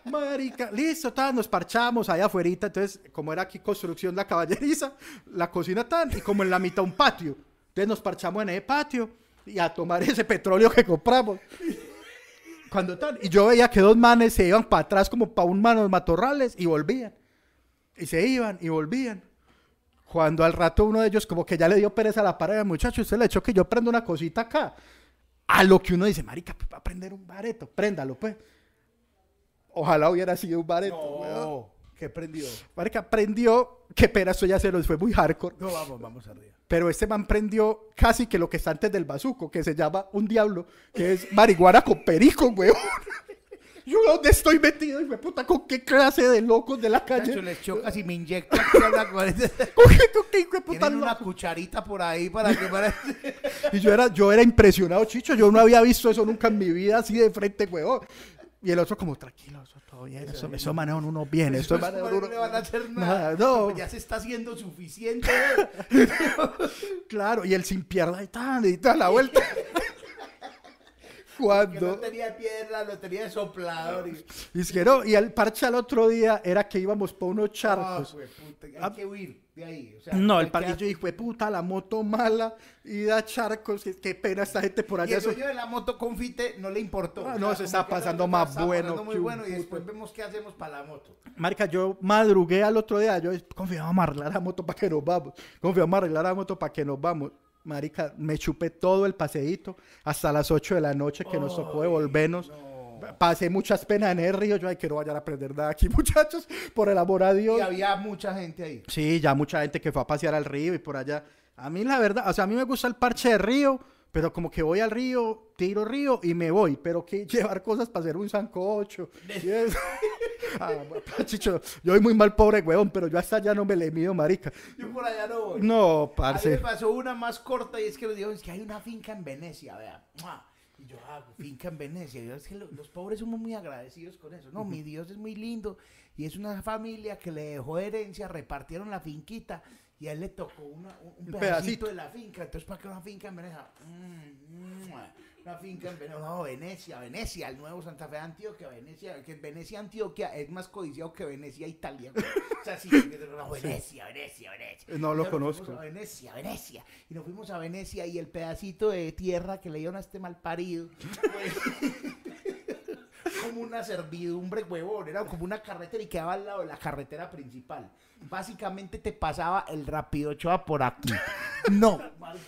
Marica, listo, tan, nos parchamos allá afuera. Entonces, como era aquí construcción la caballeriza, la cocina tan, y como en la mitad un patio. Entonces nos parchamos en ese patio y a tomar ese petróleo que compramos. Cuando y yo veía que dos manes se iban para atrás como para un manos matorrales y volvían. Y se iban y volvían. Cuando al rato uno de ellos como que ya le dio pereza a la pared, muchacho, usted le echó que yo prendo una cosita acá. A lo que uno dice, marica, pues, va a prender un bareto, préndalo pues. Ojalá hubiera sido un bareto. No, ¿qué prendió? Marica, prendió, qué pena, esto ya se nos fue muy hardcore. No, vamos, vamos arriba. Pero este man prendió casi que lo que está antes del bazuco, que se llama un diablo, que es marihuana con perico, weón. Yo dónde estoy metido, y me puta, con qué clase de locos de la calle. Chacho, les chocas y me inyecto aquí a la cabeza. [LAUGHS] ¿Con qué, hijo de puta Tienen una cucharita por ahí para que. [LAUGHS] Y yo era, yo era impresionado, chicho. Yo no había visto eso nunca en mi vida así de frente, weón. Y el otro como, tranquilo, eso bien, eso, eso manejan uno bien, eso Después, manejan no uno... le van a hacer Nada, nada. no. Pues Ya se está haciendo suficiente. [LAUGHS] Claro, y el sin pierna y tal, y tal, la vuelta. [LAUGHS] Que no Cuando... tenía piedra, lo tenía de soplador. Y... Y es que no, y el parche al otro día era que íbamos por unos Ah, charcos. jueputa, hay Ah. que huir de ahí. O sea, No, el parque yo dije, puta, la moto mala, y da charcos, qué, qué pena esta gente por Y allá. el eso- dueño de la moto confite no le importó. Ah, no, se está pasando moto más bueno pasando muy bueno y después vemos qué hacemos para la moto. Marica, yo madrugué al otro día, yo confiaba en arreglar la moto para que nos vamos. Confiamos arreglar la moto para que nos vamos. Marica, me chupé todo el paseíto hasta las 8 de la noche que nos tocó devolvernos. Pasé muchas penas en el río. Yo, ay, que no vayan a aprender nada aquí, [LAUGHS] muchachos, por el amor a Dios. Y había mucha gente ahí. Sí, ya mucha gente que fue a pasear al río y por allá. A mí la verdad, o sea, a mí me gusta el parche de río, pero como que voy al río, tiro río y me voy, pero que [LAUGHS] llevar cosas para hacer un sancocho. y eso. [LAUGHS] Ah, [LAUGHS] chicho, yo soy muy mal pobre, weón, pero yo hasta allá no me le mido, marica. Yo por allá no voy. No, A mí me parce. pasó una más corta y es que me dijo, es que hay una finca en Venecia, vea. Y yo, ah, finca en Venecia. Yo, es que lo- los pobres somos muy agradecidos con eso. No, mi Dios es muy lindo y es una familia que le dejó herencia, repartieron la finquita y a él le tocó una- un, pedacito, pedacito. de la finca. Entonces, ¿para qué una finca en Venecia? Mm, mua. una finca en Venecia. No, Venecia, Venecia, el nuevo Santa Fe de Antioquia, Venecia, que Venecia, Antioquia es más codiciado que Venecia, Italia. O sea, sí, [LAUGHS] no, Venecia, Venecia, Venecia. No lo conozco. a Venecia, Venecia. Y nos fuimos a Venecia y el pedacito de tierra que le dieron a este mal parido. [LAUGHS] como una servidumbre, huevón. Era como una carretera y quedaba al lado de la carretera principal. Básicamente te pasaba el rapido Ochoa por aquí. [LAUGHS] No,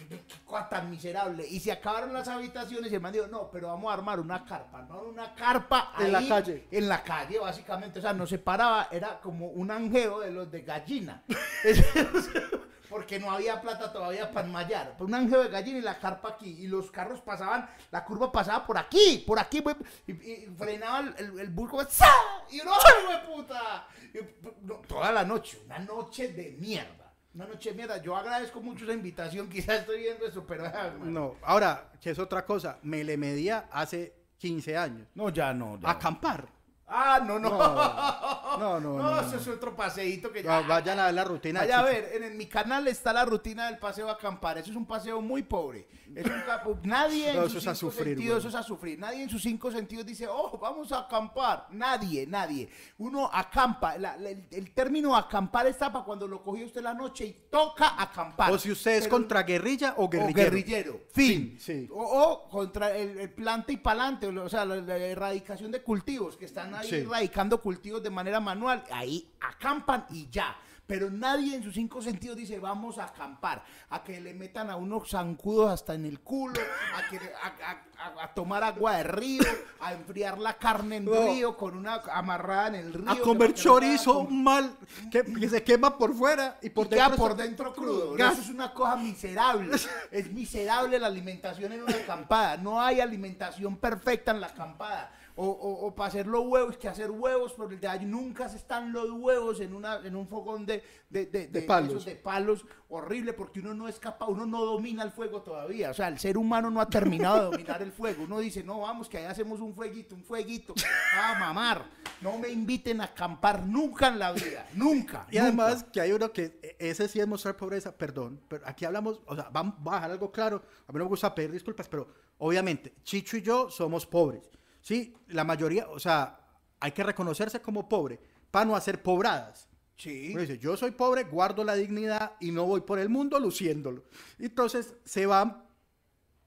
qué cosa tan miserable. Y se acabaron las habitaciones y el man dijo, no, pero vamos a armar una carpa. Armaron una carpa En la ahí, calle. En la calle, básicamente. O sea, nos separaba, era como un anjeo de los de gallina. [LAUGHS] [LAUGHS] porque no había plata todavía para enmayar. Un ángel de gallina y la carpa aquí. Y los carros pasaban, la curva pasaba por aquí, por aquí, güey, y, y frenaba el, el, el. Y uno, ¡ay, güey, puta! Y, no, toda la noche, una noche de mierda. Una noche de mierda. Yo agradezco mucho esa invitación, [LAUGHS] quizás estoy viendo eso, pero... ah, man. No, ahora, que es otra cosa, me le medía hace 15 años. No, ya no. ya. Acampar. Ah, no, no. No, no, no, No, no, [LAUGHS] eso no. es otro paseíto que ya... Vayan a ver la rutina. de Vaya a ver, en, en mi canal está la rutina del paseo a acampar. Eso es un paseo muy pobre. Es un ca- [LAUGHS] nadie en sus eso es a cinco sufrir, sentidos, eso es a sufrir. Nadie en sus cinco sentidos dice, oh, vamos a acampar. Nadie, nadie. Uno acampa. La- la- el, el término acampar está para cuando lo cogió usted la noche y toca acampar. O si usted es Pero- contra guerrilla o o guerrillero. guerrillero. Fin. Sí, sí. O, o contra el, el planta y palante, o sea, la, la erradicación de cultivos, que están ahí Sí. erradicando cultivos de manera manual. Ahí acampan y ya. Pero nadie en sus cinco sentidos dice, vamos a acampar, a que le metan a unos zancudos hasta en el culo, a, que, a, a- a- a tomar agua de río, a enfriar la carne en No. río con una amarrada en el río. A comer chorizo mal, que, que se quema por fuera y por y queda dentro. por está dentro crudo. Gas. Eso es una cosa miserable. Es miserable la alimentación en una acampada. No hay alimentación perfecta en la acampada. O, para hacer los huevos, que hacer huevos, porque de ahí nunca se están los huevos en, una, en un fogón de, de, de, de- palos. de palos. Horrible, porque uno no es capaz, uno no domina el fuego todavía. O sea, el ser humano no ha terminado de dominar el fuego. Uno dice, no, vamos, que ahí hacemos un fueguito, un fueguito. A mamar. No me inviten a acampar nunca en la vida. Nunca. Y nunca. además que hay uno que, e- ese sí es mostrar pobreza, perdón, pero aquí hablamos, o sea, vamos a dejar algo claro, a mí no me gusta pedir disculpas, pero obviamente, Chicho y yo somos pobres, ¿sí? La mayoría, o sea, hay que reconocerse como pobre para no hacer pobradas. Sí. Dice, yo soy pobre, guardo la dignidad y no voy por el mundo luciéndolo. Entonces se van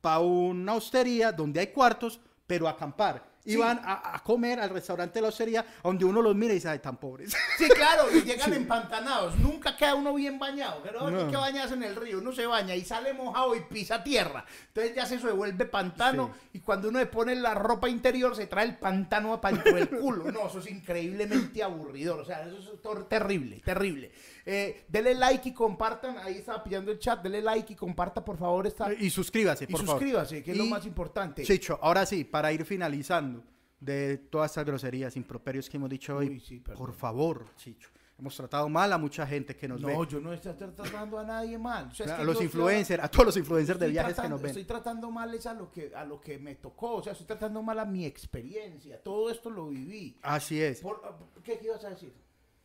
para una hostería donde hay cuartos, pero a acampar. Sí. van a, a comer al restaurante de la hostería, donde uno los mira y dice, ay, tan pobres. Sí, claro, y llegan [LAUGHS] empantanados. Nunca queda uno bien bañado. Pero No. hay que bañarse en el río. Uno se baña y sale mojado y pisa tierra. Entonces ya se vuelve pantano. Y cuando uno le pone la ropa interior, se trae el pantano dentro del culo. No, eso es increíblemente aburridor. O sea, eso es terrible, terrible. Eh, dele like y compartan. Ahí estaba pillando el chat. Dele like y comparta, por favor, esta. y suscríbase, Y por favor. suscríbase, que es lo Y- más importante. Chicho, ahora sí, para ir finalizando de todas estas groserías, improperios que hemos dicho hoy, Uy, sí, por favor, Chicho. Hemos tratado mal a mucha gente que nos No, ve. yo no estoy tratando a nadie mal. O sea, es a que los yo- yo- influencers, a todos los influencers de viajes que tratando- nos ven. Estoy tratando mal es a lo que a lo que me tocó, o sea, estoy tratando mal a mi experiencia. Todo esto lo viví. Así es. Por- ¿Qué, qué ibas a decir?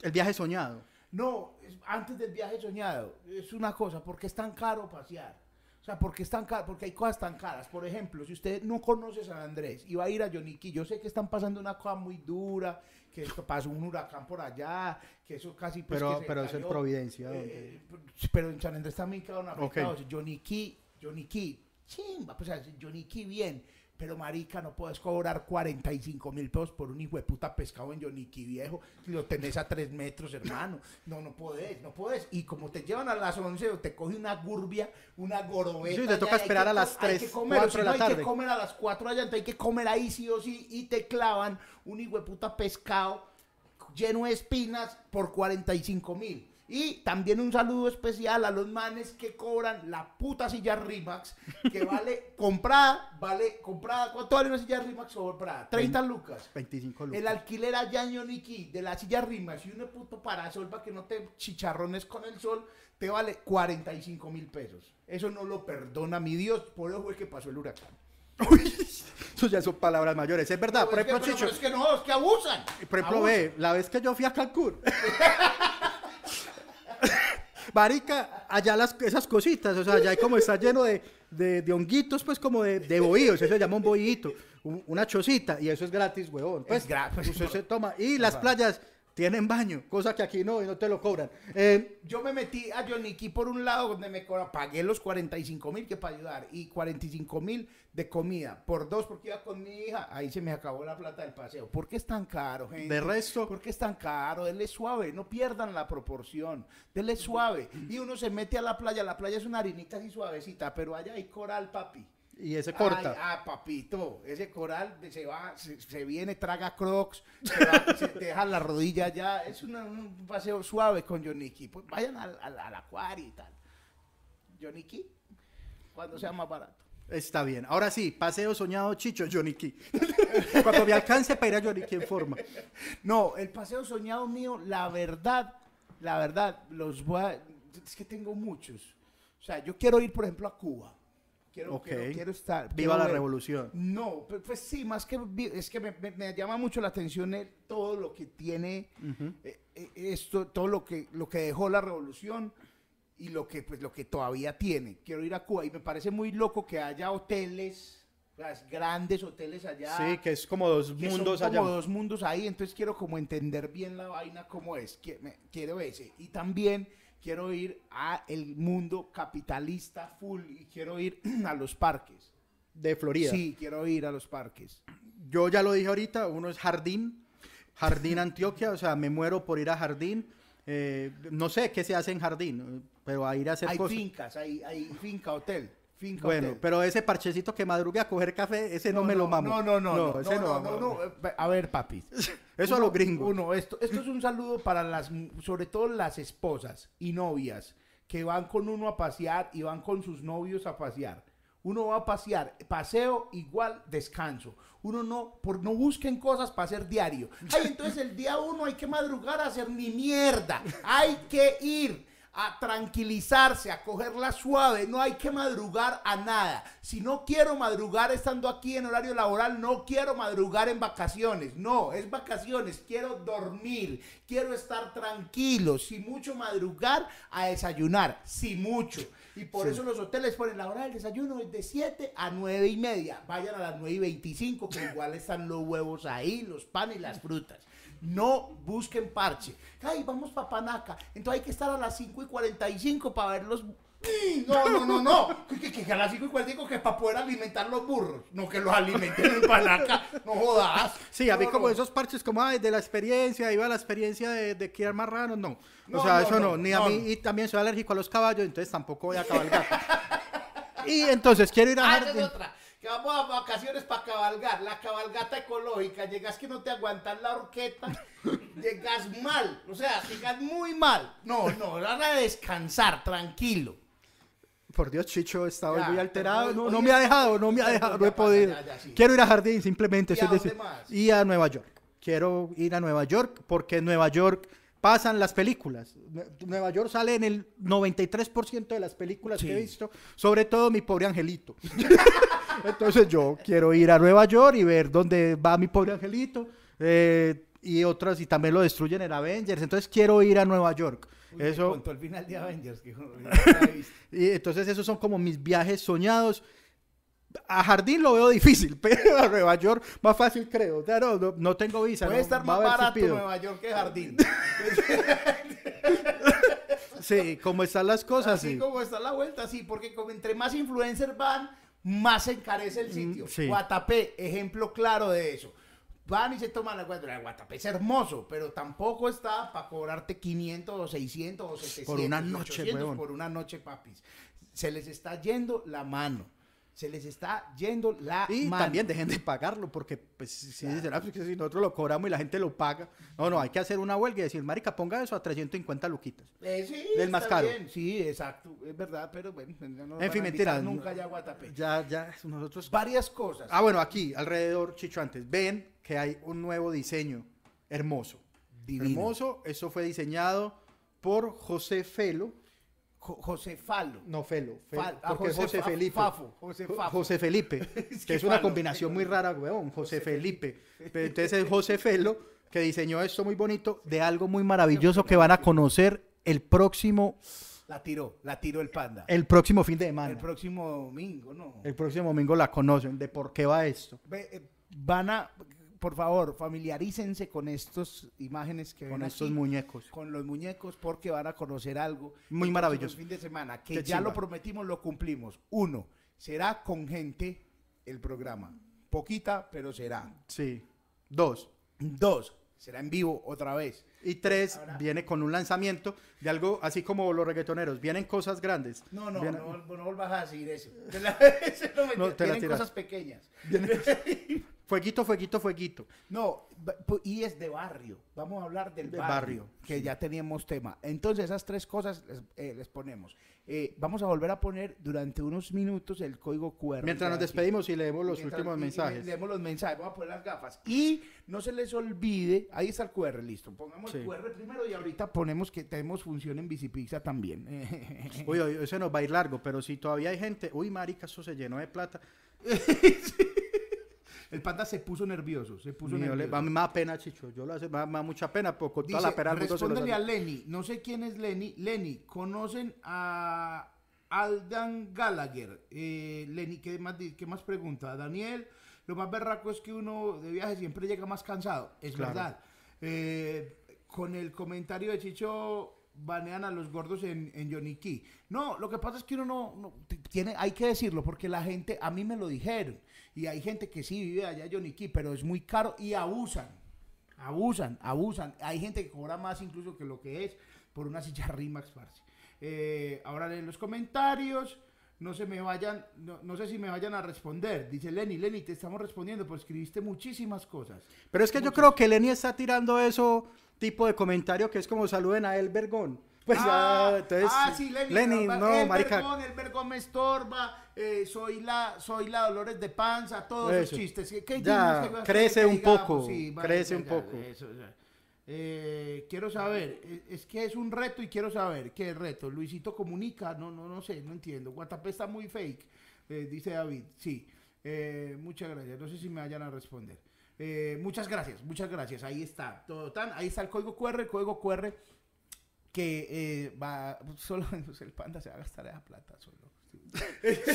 El viaje soñado. No, es- antes del viaje soñado, es una cosa, porque es tan caro pasear. O sea, porque es tan caro, porque hay cosas tan caras. Por ejemplo, si usted no conoce San Andrés y va a ir a Yoniquí, yo sé que están pasando una cosa muy dura, que esto pasó un huracán por allá, que eso casi pues, Pero- que pero es en. Providencia, Eh, pero en San Andrés también quedaron afectados. Johnny Key, Johnny Key, chimba, pues o sea, bien. Pero marica, no puedes cobrar 45 mil pesos por un hijo de puta pescado en Key viejo. Si lo tenés a 3 metros, hermano. No, no podés, no podés. Y como te llevan a las 11, te coge una gurbia, una gorobeta. Sí, te toca hay esperar a las co- hay 3, que comer, o 4 si de la Hay tarde. que comer a las 4 allá, entonces hay que comer ahí sí o sí. Y te clavan un hijo de puta pescado lleno de espinas por 45 mil. Y también un saludo especial a los manes que cobran la puta silla Rimax, que [LAUGHS] vale comprada, vale comprada. ¿Cuánto vale una silla Rimax comprada? 30 lucas. 25 lucas. El alquiler allá en Yoniki de la silla Rimax y un puto parasol para que no te chicharrones con el sol, te vale 45 mil pesos. Eso no lo perdona mi Dios, por eso fue que pasó el huracán. Eso ya son palabras mayores. Es verdad, por Pero es que- ejemplo, pero- Chicho, pero es que no, es que abusan. por ejemplo, Abusan. ve, la vez que yo fui a Cancún. [LAUGHS] Marica, allá las, esas cositas, o sea, allá hay como está lleno de, de, de honguitos, pues como de, de bohíos, eso se llama un bohíto, un- una chocita, y eso es gratis, huevón. Pues, Es gratis. usted se toma. Y las playas tienen baño, cosa que aquí no, y no te lo cobran. Eh, Yo me metí a Yoniki por un lado donde me pagué los 45 mil que para ayudar y 45 mil de comida por dos porque iba con mi hija. Ahí se me acabó la plata del paseo. ¿Por qué es tan caro, gente? De resto- ¿Por qué es tan caro? Denle suave, no pierdan la proporción. Denle suave. Y uno se mete a la playa. La playa es una harinita así suavecita, pero allá hay coral, papi. Y ese corta. Ay, ah, papito, ese coral se va, se, se viene, traga crocs, se, [LAUGHS] va, se te deja la rodilla ya. Es una- un paseo suave con Yoniki. Pues vayan al, al, al acuario y tal. Yoniki, cuando sea más barato. Está bien. Ahora sí, paseo soñado, Chicho, Johnny Key. [LAUGHS] Cuando me alcance para ir a Johnny Key en forma. No, el paseo soñado mío, la verdad, la verdad, los voy a, es que tengo muchos. O sea, yo quiero ir, por ejemplo, a Cuba. Quiero, Ok. quiero, quiero estar. Viva quiero la ver. revolución. No, pues, sí, más que es que me, me- me llama mucho la atención el- todo lo que tiene eh, esto, todo lo que lo que dejó la revolución y lo que pues lo que todavía tiene. Quiero ir a Cuba y me parece muy loco que haya hoteles, las grandes hoteles allá. Sí, que es como dos que son mundos como allá. dos mundos ahí, entonces quiero como entender bien la vaina cómo es, quiero ese. Y también quiero ir a el mundo capitalista full y quiero ir [CLEARS THROAT] a los parques. De Florida. Sí, quiero ir a los parques. Yo ya lo dije ahorita, uno es Jardín, Jardín Antioquia, o sea, me muero por ir a Jardín. Eh, no sé qué se hace en Jardín, pero a ir a hacer Hay cosas. fincas, hay, hay finca, hotel. Finca, Bueno, hotel. pero ese parchecito que madrugue a coger café, ese no, me lo mamo. No, no, no, no, ese no, no, no, no, eh, A ver, papi. [LAUGHS] Eso a Uno- los gringos. Uno, esto, esto es un saludo para las, sobre todo las esposas y novias que van con uno a pasear y van con sus novios a pasear. Uno va a pasear, paseo igual descanso. Uno no, por no busquen cosas para hacer diario. Ay, entonces el día uno hay que madrugar a hacer ni mierda. Hay que ir a tranquilizarse, a cogerla suave, no hay que madrugar a nada. Si no quiero madrugar estando aquí en horario laboral, no quiero madrugar en vacaciones. No, es vacaciones, quiero dormir, quiero estar tranquilo, si mucho madrugar a desayunar, si mucho. Y por eso los hoteles ponen la hora del desayuno es de 7 a 9 y media. Vayan a las 9 y 25, que [LAUGHS] igual están los huevos ahí, los panes y las frutas. No busquen parche. Ay, vamos para Panaca. Entonces hay que estar a las 5 y 45 para ver los. [LAUGHS] No, no, no, no. Que, que, que a las 5 y 45 que es para poder alimentar los burros. No que los alimenten en palaca. No jodas. Sí, a mí No, como no. esos parches como ay, de la experiencia, iba la experiencia de, de criar marranos, no. No, o sea, no, eso no, no, ni a mí, no. y también soy alérgico a los caballos, entonces tampoco voy a cabalgar. [LAUGHS] y entonces quiero ir a Ah, esa es jardín. otra. Que vamos a vacaciones para cabalgar. La cabalgata ecológica. Llegas que no te aguantas la horqueta. [LAUGHS] llegas mal. O sea, llegas muy mal. No, no, van a descansar, tranquilo. Por Dios, Chicho, estaba Ya, muy alterado. No, me ha dejado, no me ha dejado, no he podido. ya, ya, sí. Quiero ir a jardín, simplemente. ¿Y a es dónde decir, más? y a Nueva York. Quiero ir a Nueva York porque en Nueva York pasan las películas. Nue- Nueva York sale en el 93% de las películas que he Sí. visto, sobre todo mi pobre angelito. [LAUGHS] Entonces yo quiero ir a Nueva York y ver dónde va mi pobre angelito. eh, y otras, y también lo destruyen en Avengers. Entonces quiero ir a Nueva York. Uy, Eso, contó el final de Avengers. Que [LAUGHS] y entonces esos son como mis viajes soñados. A Jardín lo veo difícil, [LAUGHS] pero a Nueva York más fácil creo. O sea, no, no, no tengo visa. Puede no, estar más si barato. Nueva York que Jardín. [LAUGHS] Sí, como están las cosas, Así sí. como está la vuelta, sí, porque como entre más influencers van, más se encarece el sitio. Mm, sí. Guatapé, ejemplo claro de eso. Van y se toman la cuenta. Guatapé es hermoso, pero tampoco está para cobrarte 500 o 600 o 700. Por una noche, 800 huevón. Por una noche, papis. Se les está yendo la mano. Se les está yendo la Y mano. también dejen de pagarlo, porque pues, si dicen, ah, pues, si nosotros lo cobramos y la gente lo paga. No, no, hay que hacer una huelga y decir, marica, ponga eso a 350 luquitas. Eh, sí, Del más caro. bien, Sí, exacto, es verdad, pero bueno, no En fin, a invitar mentiras. Nunca ya Guatapé. Ya, ya, nosotros... Varias cosas. Ah, bueno, aquí, alrededor, Chicho, antes, ven que hay un nuevo diseño hermoso. Divino. Hermoso, eso fue diseñado por José Felo. Jo- José Falo. No, Felo. Fe- Fal- ah, porque José José Felipe. Fafo, José. José Felipe. [LAUGHS] Es que es una Falo, combinación muy rara, weón. José Felipe. [LAUGHS] Pero entonces es José Felo que diseñó esto muy bonito de algo muy maravilloso que van a conocer el próximo, La tiró, la tiró el panda. el próximo fin de semana. El próximo domingo, ¿no? El próximo domingo la conocen de por qué va esto. Eh, van a, por favor, familiarícense con estas imágenes que Con ven estos aquí, muñecos. con los muñecos, porque van a conocer algo Muy el maravilloso. próximo fin de semana, que Qué ya chimba. lo prometimos, lo cumplimos. Uno, será con gente el programa. Poquita, pero será. Sí. Dos. Dos, será en vivo otra vez. Y tres, viene con un lanzamiento de algo así como los reggaetoneros. Vienen cosas grandes. No, no, Viene- no, no a decir eso. [LAUGHS] Te la- [LAUGHS] eso no me- No, te la Vienen tiras. cosas pequeñas. [LAUGHS] Fueguito, fueguito, fueguito. No, y es de barrio. Vamos a hablar del De barrio, barrio, que ya teníamos tema. Entonces, esas tres cosas les, eh, les ponemos. Eh, vamos a volver a poner durante unos minutos el código QR. Mientras nos aquí. despedimos y leemos los Mientras- últimos y- y mensajes. Leemos los mensajes, vamos a poner las gafas. Y no se les olvide, ahí está el QR, listo. Pongamos el Sí. QR primero y ahorita ponemos que tenemos función en Bicipizza también. Uy, uy, ese nos va a ir largo, pero si todavía hay gente, uy, marica, eso se llenó de plata. [LAUGHS] [LAUGHS] el panda se puso nervioso, se puso Mío, le- nervioso. mí me da pena, Chicho. Yo lo hace, me da, mucha pena, porque con toda Dice, la pena respóndele a. Lenny. No sé quién es Lenny. Lenny, ¿conocen a Aldan Gallagher? Eh, Lenny, ¿qué más, ¿qué más pregunta? Daniel, lo más berraco es que uno de viaje siempre llega más cansado. Es Claro. verdad. Eh, con el comentario de Chicho banean a los gordos en, en Johnny Key. No, lo que pasa es que uno no, tiene, hay que decirlo, porque la gente, a mí me lo dijeron, y hay gente que sí vive allá en Johnny Key, pero es muy caro y abusan. Abusan, abusan. Hay gente que cobra más incluso que lo que es por una silla [LAUGHS] Rimax, parce. Eh, ahora leen los comentarios. No se me vayan, no, no sé si me vayan a responder. Dice Lenny, Lenny, te estamos respondiendo, pues escribiste muchísimas cosas. Pero es que yo creo que Lenny está tirando eso tipo de comentario que es como saluden a El Vergón. [LAUGHS] Pues ah, ya, entonces. ah, sí, Lenny, no, no, el marica. vergón, el vergón me estorba, eh, soy la, soy la Dolores de Panza, todos Eso. esos chistes. ¿Qué- qué Ya, que- crece un digamos? poco, vale, crece un poco. eso. Eh, quiero saber, eh, es que es un reto y quiero saber qué reto. Luisito comunica, no, no, no sé, no entiendo. WhatsApp está muy fake, eh, dice David. Sí, eh, muchas gracias. No sé si me vayan a responder. Eh, muchas gracias, muchas gracias. Ahí está, todo tan, ahí está el código QR, el código QR que eh, va, [LAUGHS] solo pues, el panda se va a gastar esa plata solo.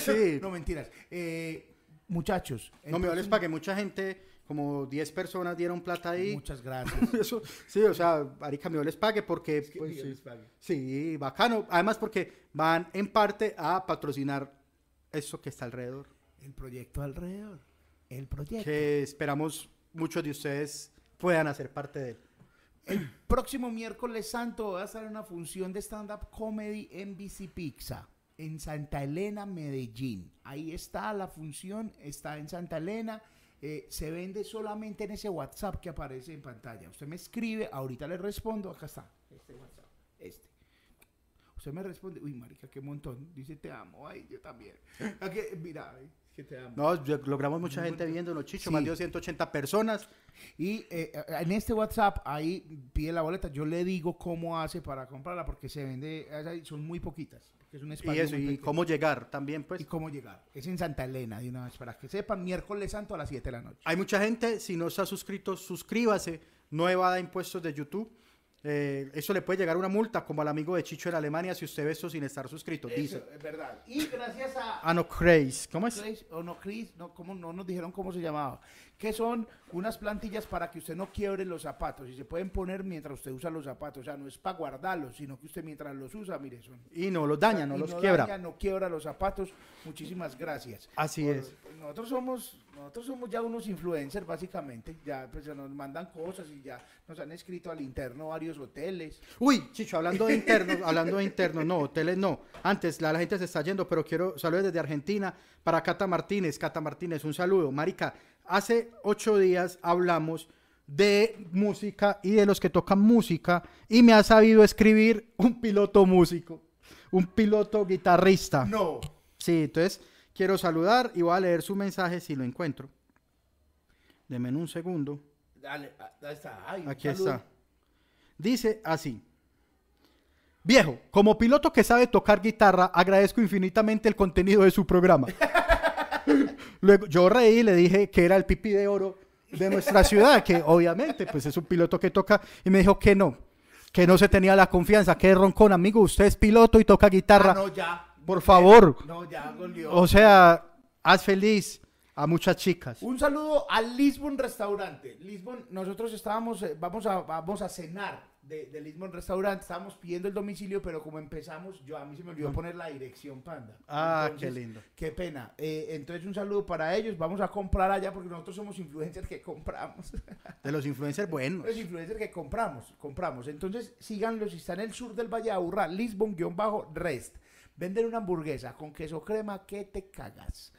Sí. [LAUGHS] No mentiras. Eh, muchachos, No me hables para que mucha gente como 10 personas dieron plata ahí. Muchas gracias. [LAUGHS] Eso, sí, o sea, Arica Mío les pague porque, que pues, sí, les pague. sí, bacano. Además porque van en parte a patrocinar eso que está alrededor. El proyecto alrededor. El proyecto. Que esperamos muchos de ustedes puedan hacer parte de él. El [CLEARS THROAT] próximo miércoles santo va a estar en una función de stand-up comedy en Bici Pizza, en Santa Elena, Medellín. Ahí está la función, está en Santa Elena. eh, se vende solamente en ese WhatsApp que aparece en pantalla. Usted me escribe, ahorita le respondo, acá está, este WhatsApp, este. Usted me responde, uy, marica, qué montón. Dice, te amo, ay, yo también. [LAUGHS] Aquí, mira, que te amo. No, yo- logramos mucha gente viéndonos, Chicho, Sí. más de 280 personas. Y eh, en este WhatsApp, ahí pide la boleta. Yo le digo cómo hace para comprarla, porque se vende, son muy poquitas. Porque es un Y eso, y cómo llegar también, Y pues. cómo llegar. Es en Santa Elena, de una vez, para que sepan, miércoles santo a las 7 de la noche. Hay mucha gente, si no ha suscrito, suscríbase, no evada impuestos de YouTube. Eh, eso le puede llegar una multa, como al amigo de Chicho en Alemania, si usted ve esto sin estar suscrito, dice. Eso, es verdad. Y gracias a... Ah, no, Craze. ¿Cómo es? Chris, o no, Chris, no, ¿cómo, no nos dijeron cómo se llamaba. Que son unas plantillas para que usted no quiebre los zapatos. Y se pueden poner mientras usted usa los zapatos. O sea, no es para guardarlos, sino que usted mientras los usa, mire, son Y no los daña, no y los quiebra. daña, no quiebra los zapatos. Muchísimas gracias. Así Por- es. Nosotros somos, nosotros somos ya unos influencers, básicamente. Ya pues, nos mandan cosas y ya nos han escrito al interno varios hoteles. Uy, Chicho, hablando de internos, hablando de internos, no, hoteles no. Antes, la, la gente se está yendo, pero quiero saludos desde Argentina para Cata Martínez. Cata Martínez, un saludo. Marica, hace ocho días hablamos de música y de los que tocan música y me ha sabido escribir un piloto músico, un piloto guitarrista. No. Sí, entonces quiero saludar y voy a leer su mensaje si lo encuentro. Deme un segundo. Dale, ah, ahí está. Ay, Aquí está. Dice así. Viejo, como piloto que sabe tocar guitarra, agradezco infinitamente el contenido de su programa. [LAUGHS] Luego yo reí y le dije que era el pipi de oro de nuestra ciudad, que obviamente pues es un piloto que toca y me dijo que no, que no se tenía la confianza, que es roncón, amigo, usted es piloto y toca guitarra. Ah, no, ya. Por favor. No, ya, golió. O sea, haz feliz a muchas chicas. Un saludo al Lisbon Restaurante. Lisbon, nosotros estábamos, eh, vamos a, vamos a cenar de, de Lisbon Restaurante. Estábamos pidiendo el domicilio, pero como empezamos, yo a mí se me olvidó poner la dirección, panda. Ah, qué lindo. Qué pena. Eh, entonces, un saludo para ellos. Vamos a comprar allá porque nosotros somos influencers que compramos. [LAUGHS] De los influencers buenos. Los influencers que compramos, compramos. Entonces, síganlos si está en el sur del Valle de Aburrá, Lisbon-Rest. Venden una hamburguesa con queso crema que te cagas.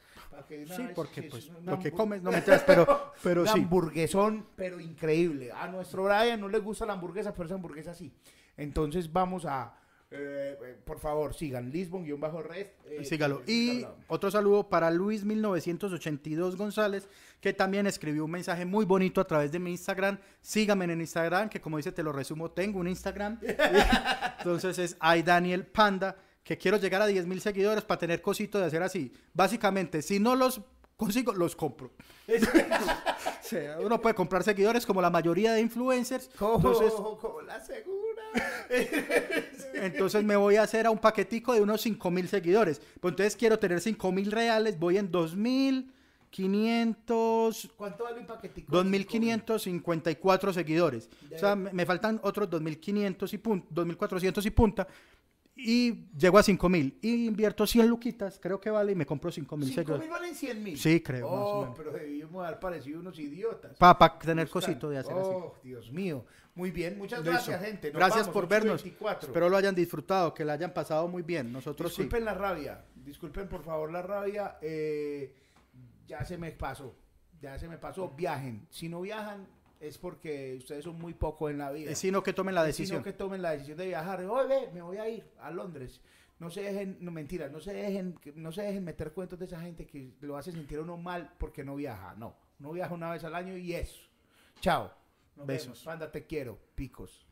Una Sí, porque que pues es una lo que hamburg- comes, no me enteras, pero, [LAUGHS] pero sí. hamburguesón, pero increíble. A nuestro Brian no le gusta la hamburguesa, pero esa hamburguesa sí. Entonces vamos a, eh, eh, por favor, sigan Lisbon-Rest. eh, Sígalo. eh, Y otro saludo para Luis 1982 González, que también escribió un mensaje muy bonito a través de mi Instagram. Sígame en Instagram, que como dice, te lo resumo, tengo un Instagram. [LAUGHS] Entonces es iDaniel Panda, que quiero llegar a 10 mil seguidores para tener cosito de hacer así. Básicamente, si no los consigo, los compro. [LAUGHS] O sea, uno puede comprar seguidores como la mayoría de influencers. Entonces, como la segura. [LAUGHS] Entonces me voy a hacer a un paquetico de unos 5 mil seguidores. Pues entonces quiero tener 5 mil reales, voy en 2.500, ¿Cuánto vale un paquetico? 2.554 seguidores. O sea, me, me faltan otros 2.500 y punta, 2.400 y punta. Y llego a 5 mil. Y invierto 100 luquitas, creo que vale, y me compro 5 mil 5 seguidores. mil valen 100 mil. Sí, creo, más o Oh, menos. pero debimos haber parecido unos idiotas. Para tener Buscan. cosito de hacer así. Oh, Dios mío. Muy bien, muchas Listo. gracias, gente. Nos Gracias vamos, por vernos. 8:24. Espero lo hayan disfrutado, que la hayan pasado muy bien. Nosotros sí. Disculpen la rabia, disculpen por favor la rabia. eh, ya se me pasó, ya se me pasó. Viajen. Si no viajan es porque ustedes son muy poco en la vida. Es sino que tomen la Es sino decisión. que tomen la decisión de viajar. Oye, me voy a ir a Londres. No se dejen, no mentiras, no se dejen, no se dejen meter cuentos de esa gente que lo hace sentir uno mal porque no viaja. No, no viaja una vez al año y eso. Chao. Nos Besos. vemos. Panda, te quiero. Picos.